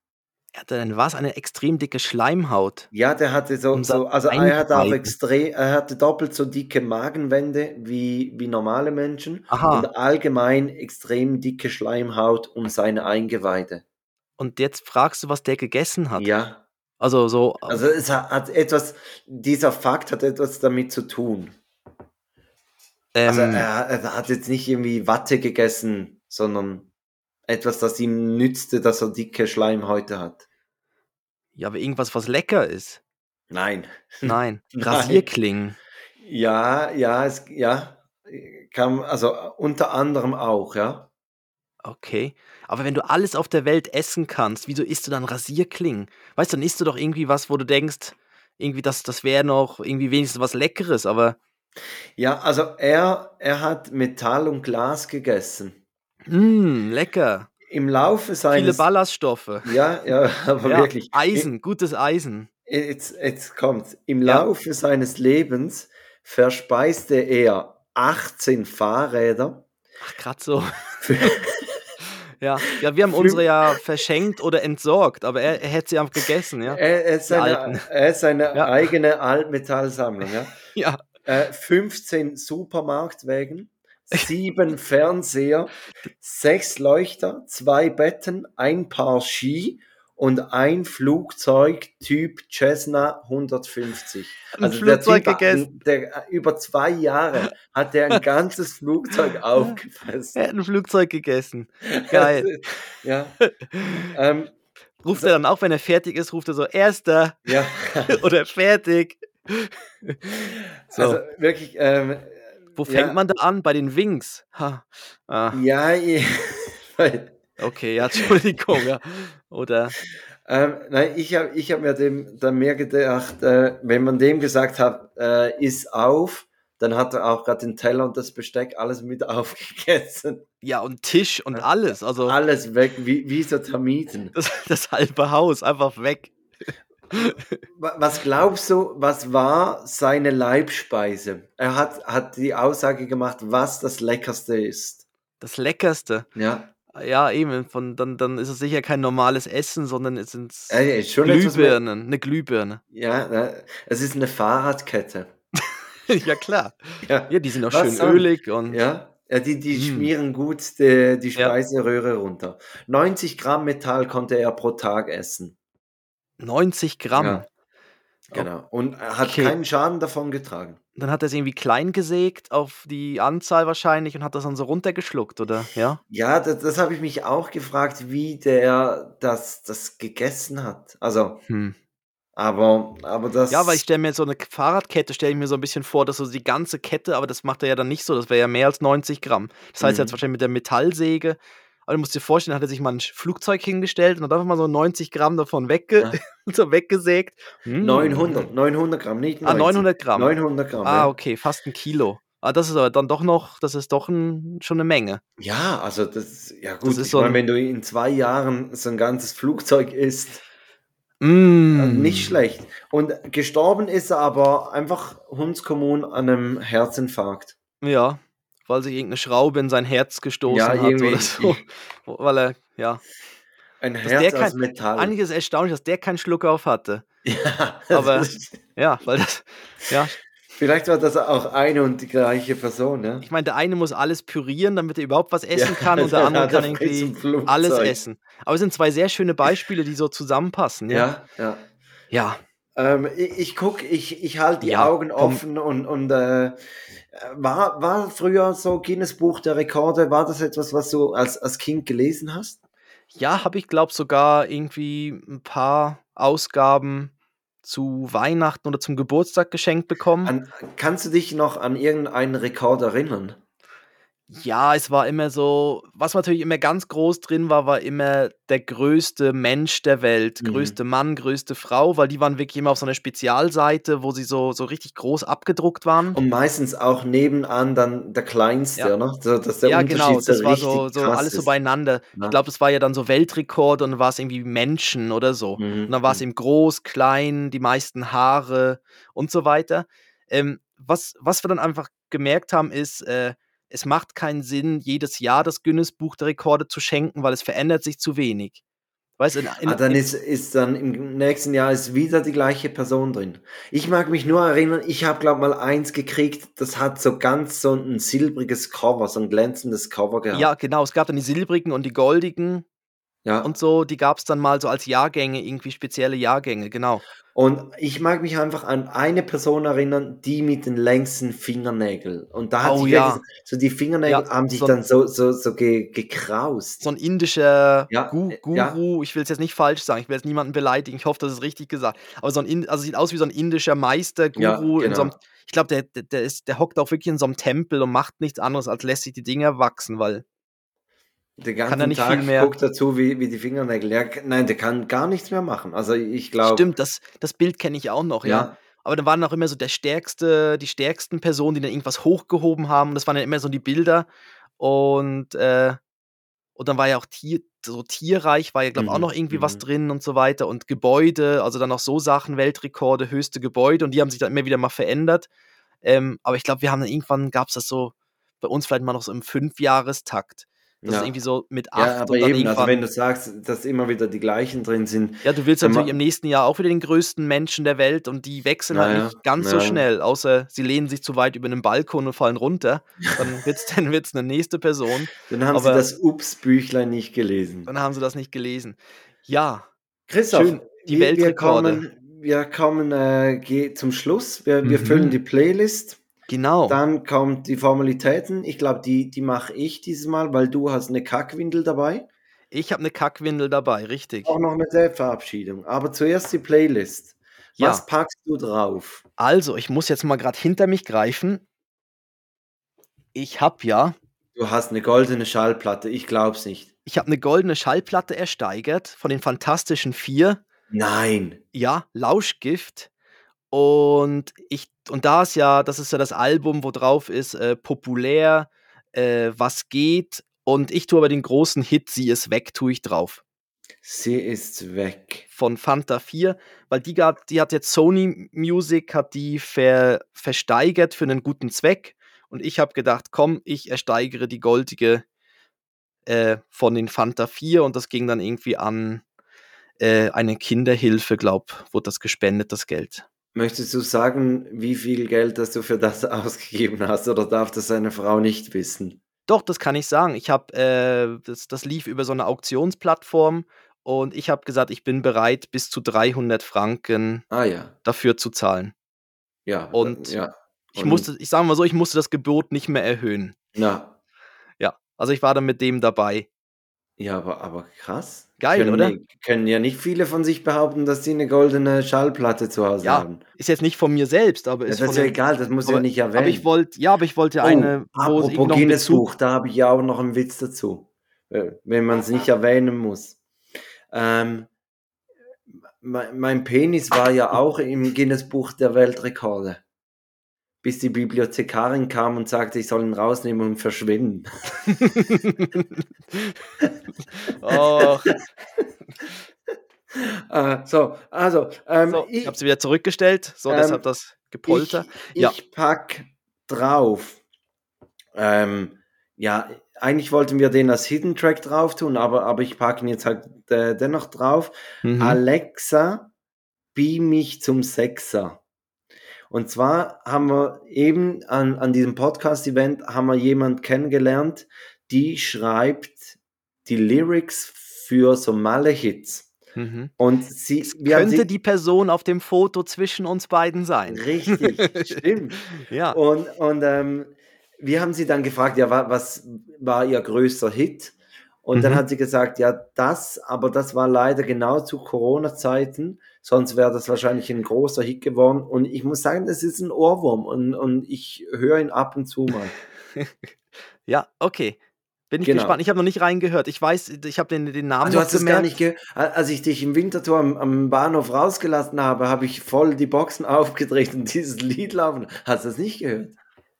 er hatte denn was? Eine extrem dicke Schleimhaut. Ja, der hatte so, so also er hatte auch extrem, er hatte doppelt so dicke Magenwände wie, wie normale Menschen Aha. und allgemein extrem dicke Schleimhaut um seine Eingeweide. Und jetzt fragst du, was der gegessen hat. Ja. Also so. Also es hat, etwas, dieser Fakt hat etwas damit zu tun. Also ähm, er, er hat jetzt nicht irgendwie Watte gegessen, sondern etwas, das ihm nützte, dass er dicke Schleimhäute hat. ja, aber irgendwas, was lecker ist. Nein. Nein. <laughs> Nein. Rasierklingen. Ja, ja, es, ja, kam, also unter anderem auch, ja. Okay. Aber wenn du alles auf der Welt essen kannst, wieso isst du dann Rasierklingen? Weißt du, dann isst du doch irgendwie was, wo du denkst, irgendwie das, das wäre noch irgendwie wenigstens was Leckeres, aber Ja, also er, er hat Metall und Glas gegessen. mh, lecker. Im Laufe Viele seines, Ballaststoffe. ja, ja, <laughs> aber Ja, wirklich. Eisen, gutes Eisen. Jetzt, jetzt kommt. Im Ja. Laufe seines Lebens verspeiste er 18 Fahrräder. Ach, grad so. <laughs> Ja, ja, wir haben unsere ja verschenkt oder entsorgt, aber er, er hätte sie einfach gegessen, ja. Er, er ist seine, er ist seine Ja. eigene Altmetallsammlung. Ja? <laughs> Ja, Äh, 15 Supermarktwägen, sieben Fernseher, sechs Leuchter, zwei Betten, ein Paar Ski und ein Flugzeug Typ Cessna 150. Ein Flugzeug Typ, gegessen. Der, über zwei Jahre hat er ein <laughs> ganzes Flugzeug aufgefressen. er hat ein Flugzeug gegessen. <laughs> Geil. ja. <laughs> Ähm, Ruft er dann auch, wenn er fertig ist, ruft er so, Erster ja. oder fertig. So, Also wirklich. Ähm, wo fängt ja. man da an? Bei den Wings. Ha. Ah, Ja, weil, okay, ja, <laughs> Entschuldigung, ja. Oder, ähm, nein, ich habe ich hab mir dem dann mehr gedacht, äh, wenn man dem gesagt hat, äh, iss auf, dann hat er auch gerade den Teller und das Besteck alles mit <laughs> aufgegessen. ja, und Tisch und alles, also Alles weg, wie, wie so Termiten. <laughs> das, das halbe Haus einfach weg. Wa- Was glaubst du, was war seine Leibspeise? Er hat, hat die Aussage gemacht, was das Leckerste ist. Das Leckerste. Ja, Ja, eben, von, dann, dann ist es sicher kein normales Essen, sondern es sind ist schon mehr- Glühbirnen, eine Glühbirne. Ja, ne, es ist eine Fahrradkette. <laughs> ja, klar. <laughs> Ja, Ja, die sind auch Was schön sonst? ölig und ja. ja die, die Mm. schmieren gut die, die Ja. Speiseröhre runter. 90 Gramm Metall konnte er pro Tag essen. 90 Gramm. Ja. Genau. Und er hat Okay. keinen Schaden davon getragen. Dann hat er es irgendwie klein gesägt auf die Anzahl wahrscheinlich und hat das dann so runtergeschluckt, oder? Ja. Ja, das, das habe ich mich auch gefragt, wie der das, das gegessen hat. Also, Hm. aber, aber das. Ja, weil ich stelle mir so eine Fahrradkette, stelle ich mir so ein bisschen vor, dass so die ganze Kette, aber das macht er ja dann nicht so, das wäre ja mehr als 90 Gramm. Das heißt, er hat Mhm. wahrscheinlich mit der Metallsäge, aber du musst dir vorstellen, hat er sich mal ein Flugzeug hingestellt und hat einfach mal so 90 Gramm davon wegge Ja. <laughs> so weggesägt. Hm. 900, 900 Gramm, nicht 90. Ah, 900 Gramm. 900 Gramm. Ah, okay, fast ein Kilo. Ah, das ist aber dann doch noch, das ist doch ein, schon eine Menge. Ja, also das, ja gut, ist ich so meine, ein- wenn du in zwei Jahren so ein ganzes Flugzeug isst, Mm. Also Nicht schlecht. Und gestorben ist er aber einfach hundskommun an einem Herzinfarkt. Ja, weil sich irgendeine Schraube in sein Herz gestoßen Ja, hat oder so. <laughs> Weil er, ja. Ein Herz aus kein- Metall. Eigentlich ist es erstaunlich, dass der keinen Schluck auf hatte. <laughs> ja, aber- Ja, weil das, ja, vielleicht war das auch eine und die gleiche Person, ja. ich meine, der eine muss alles pürieren, damit er überhaupt was essen Ja, kann und der <laughs> andere er kann irgendwie alles essen. Aber es sind zwei sehr schöne Beispiele, die so zusammenpassen. Ja. Ja, ja. Ja. Ähm, ich ich gucke, ich, ich halte die Ja, Augen komm. offen und, und äh, war, war früher so Guinness Buch der Rekorde, war das etwas, was du als, als Kind gelesen hast? Ja, habe ich, glaube sogar irgendwie ein paar Ausgaben zu Weihnachten oder zum Geburtstag geschenkt bekommen. An, kannst du dich noch an irgendeinen Rekord erinnern? Ja, es war immer so, was natürlich immer ganz groß drin war, war immer der größte Mensch der Welt, Mhm. größte Mann, größte Frau, weil die waren wirklich immer auf so einer Spezialseite, wo sie so, so richtig groß abgedruckt waren. Und meistens auch nebenan dann der Kleinste, Ja. oder? So, dass der ja, Unterschied genau, das war so, so alles so beieinander. Ja. Ich glaube, das war ja dann so Weltrekord und dann war es irgendwie Menschen oder so. Mhm. Und dann war es eben groß, klein, die meisten Haare und so weiter. Ähm, was, was wir dann einfach gemerkt haben, ist, äh, es macht keinen Sinn, jedes Jahr das Guinness-Buch der Rekorde zu schenken, weil es verändert sich zu wenig. Weißt du, in, in, ah, dann ist, ist dann im nächsten Jahr ist wieder die gleiche Person drin. Ich mag mich nur erinnern, ich habe glaube mal eins gekriegt, das hat so ganz so ein silbriges Cover, so ein glänzendes Cover gehabt. ja, genau, es gab dann die silbrigen und die goldigen. Ja. und so, die gab es dann mal so als Jahrgänge, irgendwie spezielle Jahrgänge, genau. Und ich mag mich einfach an eine Person erinnern, die mit den längsten Fingernägeln. Und da hat Oh sich ja. so die Fingernägel Ja, haben sich so- dann so, so, so ge, gekraust. So ein indischer Ja, Gu äh. Guru, ich will es jetzt nicht falsch sagen, ich will jetzt niemanden beleidigen, ich hoffe, das ist richtig gesagt. Aber so ein, In- also sieht aus wie so ein indischer Meister, Guru, in so einem, genau. ich glaube, der, der, der, ist, der hockt auch wirklich in so einem Tempel und macht nichts anderes, als lässt sich die Dinger wachsen, weil Den Kann er ganzen nicht Tag viel mehr- guckt dazu, wie, wie die Fingernägel. Ja, nein, der kann gar nichts mehr machen. Also ich glaube. Stimmt, das, das Bild kenne ich auch noch, ja. Ja, Aber da waren auch immer so der stärkste, die stärksten Personen, die dann irgendwas hochgehoben haben. Das waren dann immer so die Bilder. Und, äh, und dann war ja auch Tier, so tierreich, war ja, glaube ich, auch Mhm, noch irgendwie was mhm. drin und so weiter. Und Gebäude, also dann auch so Sachen, Weltrekorde, höchste Gebäude. Und die haben sich dann immer wieder mal verändert. Ähm, aber ich glaube, wir haben dann irgendwann, gab es das so, bei uns vielleicht mal noch so im Fünfjahrestakt. Das Ja. ist irgendwie so mit acht ja aber eben, also wenn du sagst, dass immer wieder die gleichen drin sind, Ja, du willst natürlich im nächsten Jahr auch wieder den größten Menschen der Welt und die wechseln halt Naja, nicht ganz so ja. schnell, außer sie lehnen sich zu weit über einen Balkon und fallen runter. Dann <laughs> wird's dann wird's eine nächste Person. dann haben Aber- sie das Ups-Büchlein nicht gelesen. Dann haben sie das nicht gelesen. Ja, Christoph, schön, die wir, wir Weltrekorde. kommen, wir kommen äh, zum Schluss. Wir, wir Mhm. füllen die Playlist. Genau. Dann kommt die Formalitäten. Ich glaube, die, die mache ich dieses Mal, weil du hast eine Kackwindel dabei. Ich habe eine Kackwindel dabei, richtig. Auch noch eine Selbstverabschiedung. Aber zuerst die Playlist. Ja. Was packst du drauf? Also, ich muss jetzt mal gerade hinter mich greifen. Ich habe ja, Du hast eine goldene Schallplatte. Ich glaub's nicht. ich habe eine goldene Schallplatte ersteigert von den Fantastischen Vier. Nein. ja, Lauschgift. Und ich, und da ist ja, das ist ja das Album, wo drauf ist, äh, populär, äh, was geht. Und ich tue aber den großen Hit, sie ist weg, tue ich drauf. Sie ist weg. Von Fanta 4, weil die, hat- die hat jetzt Sony Music, hat die ver, versteigert für einen guten Zweck. Und ich habe gedacht, komm, ich ersteigere die goldige äh, von den Fanta 4 und das ging dann irgendwie an äh, eine Kinderhilfe, glaub, wurde das gespendet, das Geld. Möchtest du sagen, wie viel Geld das du für das <laughs> ausgegeben hast oder darf das seine Frau nicht wissen? Doch, das kann ich sagen. Ich habe, äh, das, das lief über so eine Auktionsplattform und ich habe gesagt, ich bin bereit, bis zu 300 Franken Ah ja. dafür zu zahlen. Ja. Und ja. Ich Und- musste, ich sage mal so, ich musste das Gebot nicht mehr erhöhen. Ja. Ja, also ich war dann mit dem dabei. Ja, aber, aber krass. Geil, können, oder? Können ja nicht viele von sich behaupten, dass sie eine goldene Schallplatte zu Hause Ja, haben. Ist jetzt nicht von mir selbst, aber Ja, ist das ist ja egal, das muss aber, ja nicht erwähnen. aber ich wollte, ja, aber ich wollte ja Oh, eine, es apropos Guinness Buch, da habe ich ja auch noch einen Witz dazu, äh, wenn man es nicht erwähnen muss. Ähm, mein, mein Penis war ja auch im Guinness Buch der Weltrekorde, bis die Bibliothekarin kam und sagte, ich soll ihn rausnehmen und verschwinden. Och, <laughs> Äh, so, also, ähm, so, ich ich, habe sie wieder zurückgestellt, so ähm, deshalb das Gepolter. Ich, Ja. ich pack drauf. Ähm, ja, eigentlich wollten wir den als Hidden Track drauf tun, aber, aber ich packe ihn jetzt halt äh, dennoch drauf. Mhm. Alexa, beam mich zum Sechser. Und zwar haben wir eben an, an diesem Podcast-Event haben wir jemand kennengelernt, die schreibt die Lyrics für so Malle-Hits. Mhm. Und sie, Könnte sie, die Person auf dem Foto zwischen uns beiden sein? richtig, <laughs> stimmt. Ja. Und, und ähm, wir haben sie dann gefragt, ja, wa- was war ihr größter Hit? Und dann Mhm. hat sie gesagt, ja, das, aber das war leider genau zu Corona-Zeiten, sonst wäre das wahrscheinlich ein großer Hit geworden. Und ich muss sagen, das ist ein Ohrwurm und, und ich höre ihn ab und zu mal. <laughs> Ja, okay. Bin ich Genau. gespannt. Ich habe noch nicht reingehört. Ich weiß, ich habe den, den Namen Ah, du hast es gar nicht gehört. Als ich dich im Winterthur am, am Bahnhof rausgelassen habe, habe ich voll die Boxen <laughs> aufgedreht und dieses Lied laufen. Hast du das nicht gehört?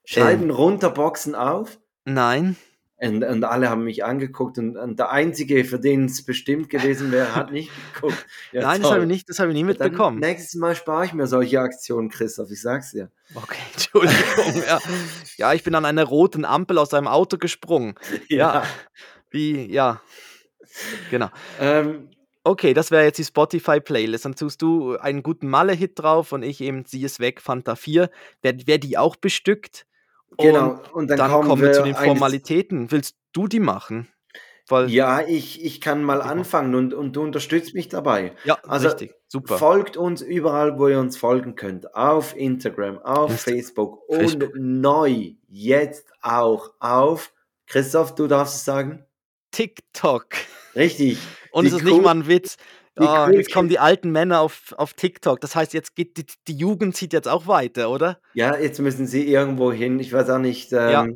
Scheiben runter, Boxen auf. Nein. Und, und alle haben mich angeguckt und, und der Einzige, für den es bestimmt gewesen wäre, hat nicht geguckt. <laughs> Ja, Nein, das toll. habe ich nicht, das habe ich nie Dann mitbekommen. Nächstes Mal spare ich mir solche Aktionen, Christoph, ich sag's dir. Okay, <laughs> Entschuldigung. ja. ja, ich bin an einer roten Ampel aus einem Auto gesprungen. <laughs> Ja. Wie, ja. Genau. Ähm, Okay, das wäre jetzt die Spotify-Playlist. Dann tust du einen guten Malle-Hit drauf und ich eben Sie ist weg, Fanta 4. Wäre wär die auch bestückt? Genau. Und dann, Dann kommen, kommen wir zu den Formalitäten. Willst du die machen? Weil, Ja, ich, ich kann mal anfangen und, und du unterstützt mich dabei. ja, Also richtig, super. folgt uns überall, wo ihr uns folgen könnt. Auf Instagram, auf Insta- Facebook und Facebook. neu jetzt auch auf. Christoph, du darfst es sagen? TikTok. Richtig. Und Die es ist nicht cool- mal ein Witz. Cool jetzt kommen die alten Männer auf, auf TikTok. Das heißt, jetzt geht die, die Jugend zieht jetzt auch weiter, oder? Ja, jetzt müssen sie irgendwo hin. Ich weiß auch nicht. Ähm, Ja.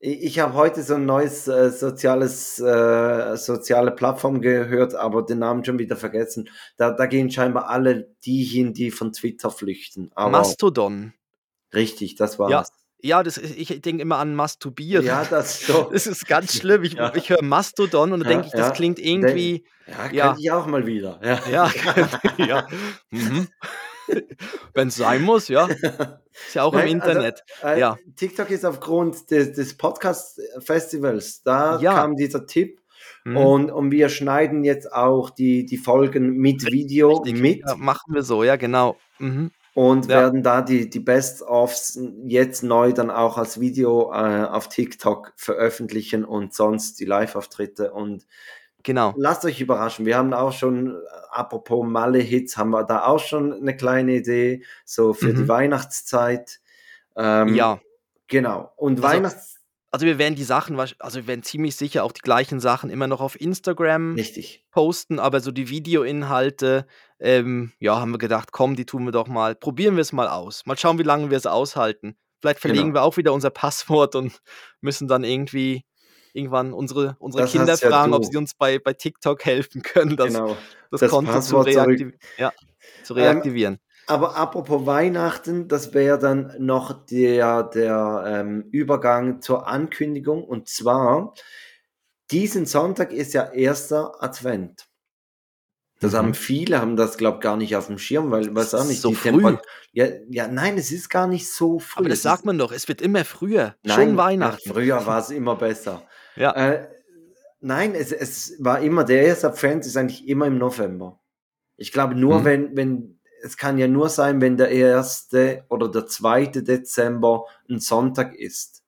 Ich, ich habe heute so ein neues äh, soziales, äh, soziale Plattform gehört, aber den Namen schon wieder vergessen. Da, da gehen scheinbar alle die hin, die von Twitter flüchten. Aber Mastodon. richtig, das war's. Ja, Ja, das, ist- ich denke immer an Masturbieren. Ja, das <laughs> so. Das ist ganz <laughs> schlimm. Ich, Ja. ich höre Mastodon und dann Ja, denke ich, das ja. klingt irgendwie. Ja, könnte ich auch mal wieder. Ja. <laughs> Ja, ja. Mhm. Wenn es sein muss, ja. Ist ja auch Nein, im also, Internet. Äh, Ja. TikTok ist aufgrund des, des Podcast-Festivals, da Ja. kam dieser Tipp Mhm. und, und wir schneiden jetzt auch die, die Folgen mit Video Richtig. mit machen wir so, ja, genau. Mhm. Und Ja. werden da die, die Best-ofs jetzt neu dann auch als Video äh, auf TikTok veröffentlichen und sonst die Live-Auftritte und Genau. lasst euch überraschen. Wir haben auch schon, äh, apropos Malle-Hits, haben wir da auch schon eine kleine Idee, so für die Mhm. Weihnachtszeit. Ähm, Ja. Genau. Und Also, Weihnachts... Also wir werden die Sachen, also wir werden ziemlich sicher auch die gleichen Sachen immer noch auf Instagram Richtig. posten, aber so die Videoinhalte, ähm, ja, haben wir gedacht, komm, die tun wir doch mal, probieren wir es mal aus. Mal schauen, wie lange wir es aushalten. Vielleicht verlegen Genau. wir auch wieder unser Passwort und <laughs> müssen dann irgendwie irgendwann unsere, unsere Das Kinder hast ja fragen, ob sie uns bei, bei TikTok helfen können, das, genau. das, das Konto zu, reaktiv ja, zu Ähm, reaktivieren. Aber apropos Weihnachten, das wäre dann noch der, der ähm, Übergang zur Ankündigung. Und zwar, diesen Sonntag ist ja erster Advent. Das Mhm. haben viele, haben das, glaube ich, gar nicht auf dem Schirm, weil, weiß auch nicht, So die früh. Temper- Ja, ja, nein, es ist gar nicht so früh. aber das Es sagt man doch, es wird immer früher, nein, schon Weihnachten. Früher <laughs> war es immer besser. Ja, Äh, nein, es, es war immer, der erste Advent ist eigentlich immer im November. Ich glaube nur, Mhm. wenn, wenn, es kann ja nur sein, wenn der erste oder der zweite Dezember ein Sonntag ist.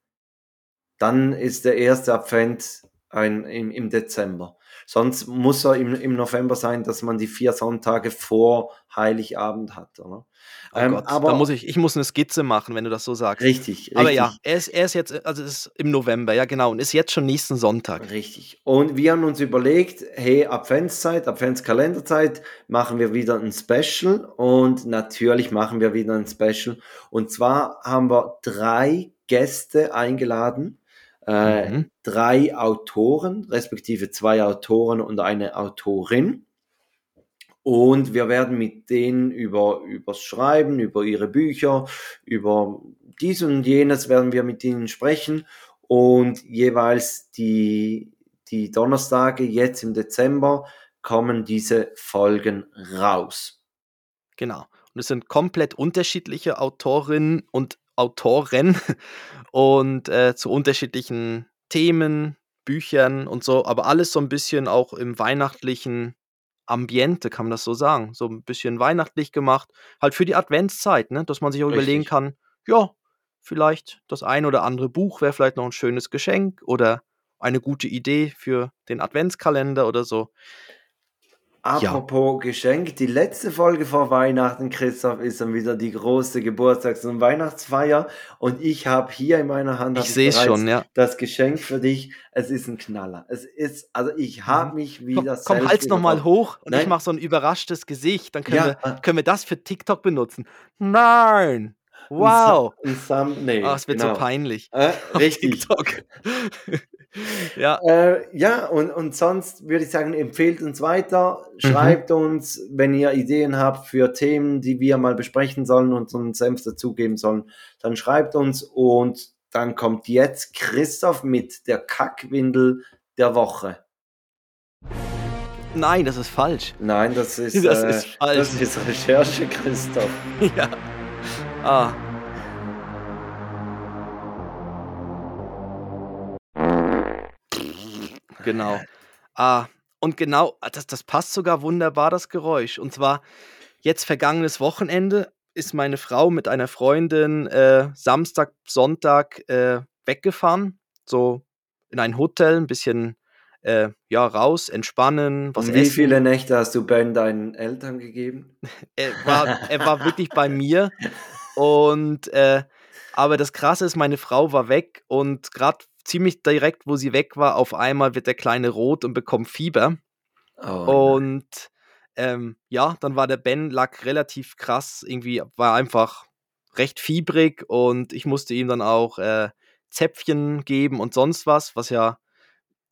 Dann ist der erste Advent ein, im, im Dezember. Sonst muss er im, im November sein, dass man die vier Sonntage vor Heiligabend hat. Oder? oh ähm, Gott, aber- da muss ich, ich muss eine Skizze machen, wenn du das so sagst. Richtig, richtig. Aber ja, er ist, er ist jetzt, also es ist im November, ja genau, und ist jetzt schon nächsten Sonntag. Richtig. Und wir haben uns überlegt, hey, Adventszeit, Adventskalenderzeit, machen wir wieder ein Special. Und natürlich machen wir wieder ein Special. Und zwar haben wir drei Gäste eingeladen. Äh, Mhm. Drei Autoren, respektive zwei Autoren und eine Autorin. Und wir werden mit denen über übers Schreiben, über ihre Bücher, über dies und jenes werden wir mit ihnen sprechen und jeweils die, die Donnerstage jetzt im Dezember kommen diese Folgen raus. Genau. Und es sind komplett unterschiedliche Autorinnen und Autoren <laughs> und äh, zu unterschiedlichen Themen, Büchern und so, aber alles so ein bisschen auch im weihnachtlichen Ambiente, kann man das so sagen. So ein bisschen weihnachtlich gemacht, halt für die Adventszeit, ne? dass man sich auch überlegen Richtig. kann, ja, vielleicht das ein oder andere Buch wäre vielleicht noch ein schönes Geschenk oder eine gute Idee für den Adventskalender oder so. Ja. Apropos Geschenk, die letzte Folge vor Weihnachten, Christoph, ist dann wieder die große Geburtstags- und Weihnachtsfeier und ich habe hier in meiner Hand Ich bereits schon, ja. das Geschenk für dich. Es ist ein Knaller. Es ist, also ich habe mich Komm, wieder komm selbst halt's noch mal überrascht. hoch und ich Nein. mache so ein überraschtes Gesicht. Dann können, Ja, wir, können wir das für TikTok benutzen. Nein! Ein Wow! Ein Thumbnail. Ah, es wird genau. so peinlich. Äh, richtig. TikTok. <laughs> ja, Äh, ja, und, und sonst würde ich sagen, empfehlt uns weiter, Mhm. schreibt uns, wenn ihr Ideen habt für Themen, die wir mal besprechen sollen und so einen Senf dazugeben sollen, dann schreibt uns und dann kommt jetzt Christoph mit der Kackwindel der Woche. nein, das ist falsch. Nein, das ist, Das äh, ist falsch. das ist Recherche, Christoph. <laughs> ja. Ah. Genau. Ah, und genau, das, das passt sogar wunderbar, das Geräusch. Und zwar jetzt vergangenes Wochenende ist meine Frau mit einer Freundin äh, Samstag, Sonntag äh, weggefahren, so in ein Hotel, ein bisschen äh, ja, raus, entspannen, was Und wie essen. viele Nächte hast du Ben deinen Eltern gegeben? <laughs> er, war, er war wirklich bei mir <laughs> und äh, aber das Krasse ist, meine Frau war weg und gerade ziemlich direkt, wo sie weg war, auf einmal wird der Kleine rot und bekommt Fieber. Oh, und ähm, ja, dann war der Ben, lag relativ krass, irgendwie war einfach recht fiebrig und ich musste ihm dann auch äh, Zäpfchen geben und sonst was, was ja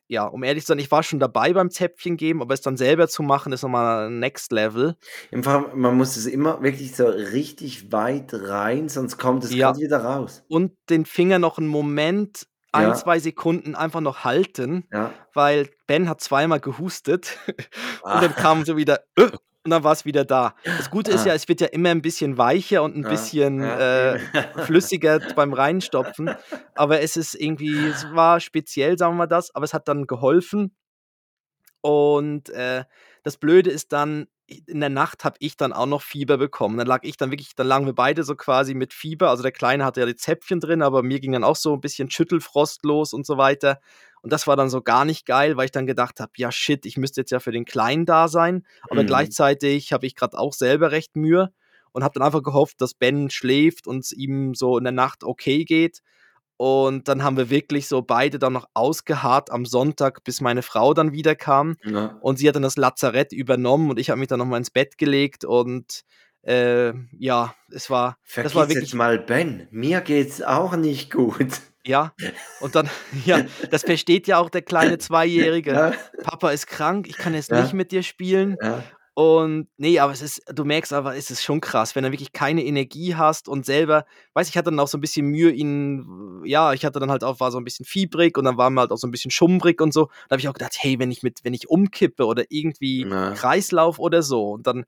ja, um ehrlich zu sein, ich war schon dabei beim Zäpfchen geben, aber es dann selber zu machen, ist nochmal Next Level. Fall, man muss es immer wirklich so richtig weit rein, sonst kommt es ja. wieder raus. Und den Finger noch einen Moment, ein, ja. zwei Sekunden einfach noch halten, ja. weil Ben hat zweimal gehustet <laughs> und dann kam so wieder, äh, und dann war es wieder da. Das Gute ist ah. ja, es wird ja immer ein bisschen weicher und ein ah. bisschen äh, <laughs> flüssiger beim Reinstopfen. Aber es ist irgendwie, es war speziell, sagen wir das, aber es hat dann geholfen. Und äh, das Blöde ist dann, in der Nacht habe ich dann auch noch Fieber bekommen. Dann lag ich dann wirklich, dann lagen wir beide so quasi mit Fieber. Also der Kleine hatte ja die Zäpfchen drin, aber mir ging dann auch so ein bisschen Schüttelfrost los und so weiter. Und das war dann so gar nicht geil, weil ich dann gedacht habe, ja shit, ich müsste jetzt ja für den Kleinen da sein. Aber mhm. gleichzeitig habe ich gerade auch selber recht Mühe und habe dann einfach gehofft, dass Ben schläft und es ihm so in der Nacht okay geht. Und dann haben wir wirklich so beide dann noch ausgeharrt am Sonntag, bis meine Frau dann wieder kam. Ja. Und sie hat dann das Lazarett übernommen und ich habe mich dann nochmal ins Bett gelegt und äh, ja, es war. Vergiss das war wirklich jetzt mal Ben. Mir geht's auch nicht gut. Ja, und dann, <laughs> ja, das versteht ja auch der kleine <laughs> Zweijährige. Ja. Papa ist krank, ich kann jetzt ja. nicht mit dir spielen. Ja. Und nee, aber es ist, du merkst aber, es ist schon krass, wenn du wirklich keine Energie hast und selber, weiß ich, hatte dann auch so ein bisschen Mühe, ihn, ja, ich hatte dann halt auch, war so ein bisschen fiebrig und dann war mir halt auch so ein bisschen schummrig und so. Da habe ich auch gedacht, hey, wenn ich mit, wenn ich umkippe oder irgendwie Na. Kreislauf oder so, und dann,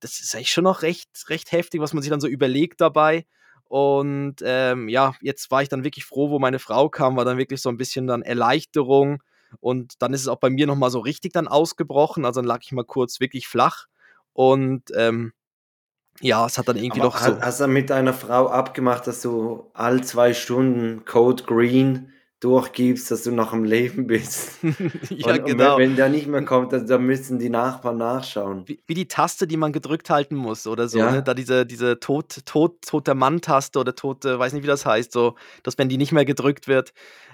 das ist eigentlich schon noch recht, recht heftig, was man sich dann so überlegt dabei. Und ähm, ja, jetzt war ich dann wirklich froh, wo meine Frau kam, war dann wirklich so ein bisschen dann Erleichterung. Und dann ist es auch bei mir nochmal so richtig dann ausgebrochen. Also dann lag ich mal kurz wirklich flach. Und ähm, ja, es hat dann irgendwie Aber doch so. Hast du mit deiner Frau abgemacht, dass du all zwei Stunden Code Green durchgibst, dass du noch am Leben bist. <laughs> ja, und, genau. Und wenn, wenn, der nicht mehr kommt, dann, dann müssen die Nachbarn nachschauen. Wie, wie, die Taste, die man gedrückt halten muss oder so. Ja. Ne? Da diese, diese tot, tot, toter Mann-Taste oder tote, weiß nicht, wie das heißt, so, dass wenn die nicht mehr gedrückt wird.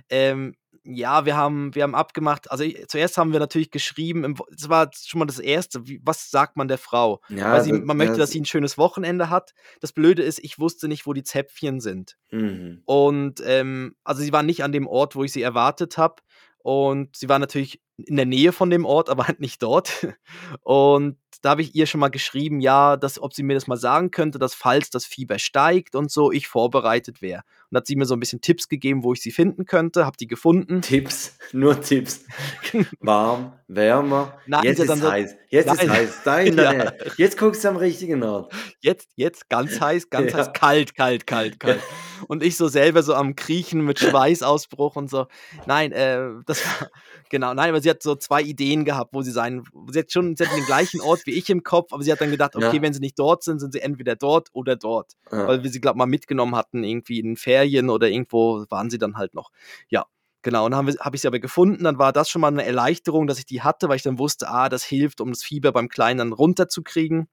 Ähm, ja, wir haben, wir haben abgemacht, also zuerst haben wir natürlich geschrieben, das war schon mal das Erste, wie, was sagt man der Frau? Ja, Weil sie, man möchte, dass sie ein schönes Wochenende hat. Das Blöde ist, ich wusste nicht, wo die Zäpfchen sind. Mhm. Und ähm, also sie war nicht an dem Ort, wo ich sie erwartet habe. Und sie war natürlich in der Nähe von dem Ort, aber halt nicht dort. <laughs> Und da habe ich ihr schon mal geschrieben, ja, dass, ob sie mir das mal sagen könnte, dass falls das Fieber steigt und so, ich vorbereitet wäre. Und hat sie mir so ein bisschen Tipps gegeben, wo ich sie finden könnte, habe die gefunden. Tipps, nur Tipps. <laughs> Warm, wärmer. Nein, jetzt ist es heiß. Jetzt nein. ist heiß. Da <laughs> in der ja. Jetzt guckst du am richtigen Ort. Jetzt, jetzt ganz heiß, ganz ja. heiß, kalt, kalt, kalt, kalt. und ich so selber so am Kriechen mit <laughs> Schweißausbruch und so. Nein, äh, das war, genau, nein, aber sie hat so zwei Ideen gehabt, wo sie sein, sie hat schon, sie hat den gleichen Ort wie ich im Kopf, aber sie hat dann gedacht, okay, ja. wenn sie nicht dort sind, sind sie entweder dort oder dort. Ja. Weil wir sie, glaube ich, mal mitgenommen hatten, irgendwie in Ferien oder irgendwo waren sie dann halt noch. Ja, Genau, und dann habe hab ich sie aber gefunden. Dann war das schon mal eine Erleichterung, dass ich die hatte, weil ich dann wusste, ah, das hilft, um das Fieber beim Kleinen dann runterzukriegen.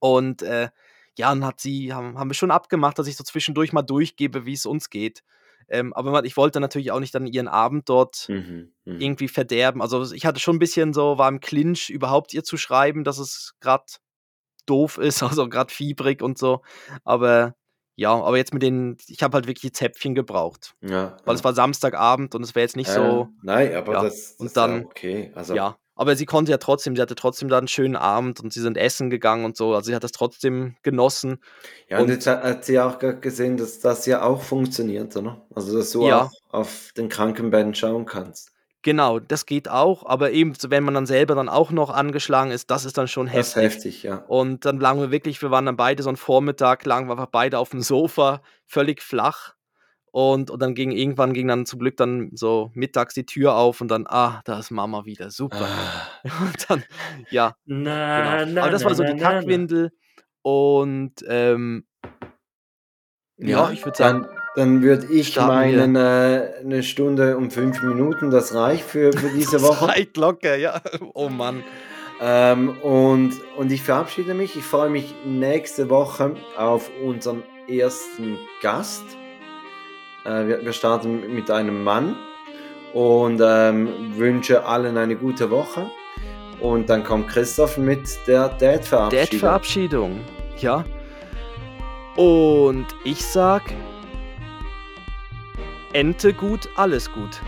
Und äh, ja, dann hat sie, haben, haben wir schon abgemacht, dass ich so zwischendurch mal durchgebe, wie es uns geht. Ähm, aber ich wollte natürlich auch nicht dann ihren Abend dort mhm, mh. irgendwie verderben. Also ich hatte schon ein bisschen so, war im Clinch, überhaupt ihr zu schreiben, dass es gerade doof ist, <laughs> also gerade fiebrig und so. Aber ja, aber jetzt mit den, ich habe halt wirklich Zäpfchen gebraucht. Ja. Weil ja. es war Samstagabend und es wäre jetzt nicht äh, so. Nein, aber ja. das, das und dann, okay. Also, ja, aber sie konnte ja trotzdem, sie hatte trotzdem da einen schönen Abend und sie sind essen gegangen und so. Also sie hat das trotzdem genossen. Ja, und, und jetzt hat sie auch gesehen, dass das ja auch funktioniert, oder? Also dass du ja. auch auf den Krankenbetten schauen kannst. Genau, das geht auch, aber eben, wenn man dann selber dann auch noch angeschlagen ist, das ist dann schon heftig. Das ist heftig, ja. Und dann lagen wir wirklich, wir waren dann beide so einen Vormittag, lagen wir einfach beide auf dem Sofa, völlig flach und, und dann ging irgendwann ging dann zum Glück dann so mittags die Tür auf und dann, ah, da ist Mama wieder, super. Ah. <laughs> Und dann, ja. Na, genau. na, Aber das war so na, die Kackwindel. Und ähm, ja, ja, ich würde sagen. Dann würde ich meinen äh, eine Stunde und fünf Minuten, das reicht für, für diese Woche. Zeit locker, ja. <laughs> Oh Mann. Ähm, und, und ich verabschiede mich. Ich freue mich nächste Woche auf unseren ersten Gast. Äh, wir, wir starten mit einem Mann und ähm, wünsche allen eine gute Woche. Und dann kommt Christoph mit der Dad-Verabschiedung. Dad-Verabschiedung. Ja. Und ich sag. Ente gut, alles gut.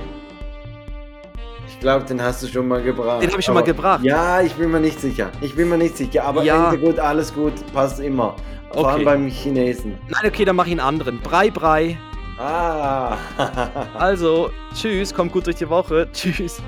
Ich glaube, den hast du schon mal gebracht. Den habe ich schon mal Aber- gebracht. Ja, ich bin mir nicht sicher. Ich bin mir nicht sicher. Aber Ja. Ende gut, alles gut, passt immer. Vor allem Okay. beim Chinesen. Nein, okay, dann mache ich einen anderen. Brei, Brei. Ah. <laughs> Also, tschüss, kommt gut durch die Woche. Tschüss.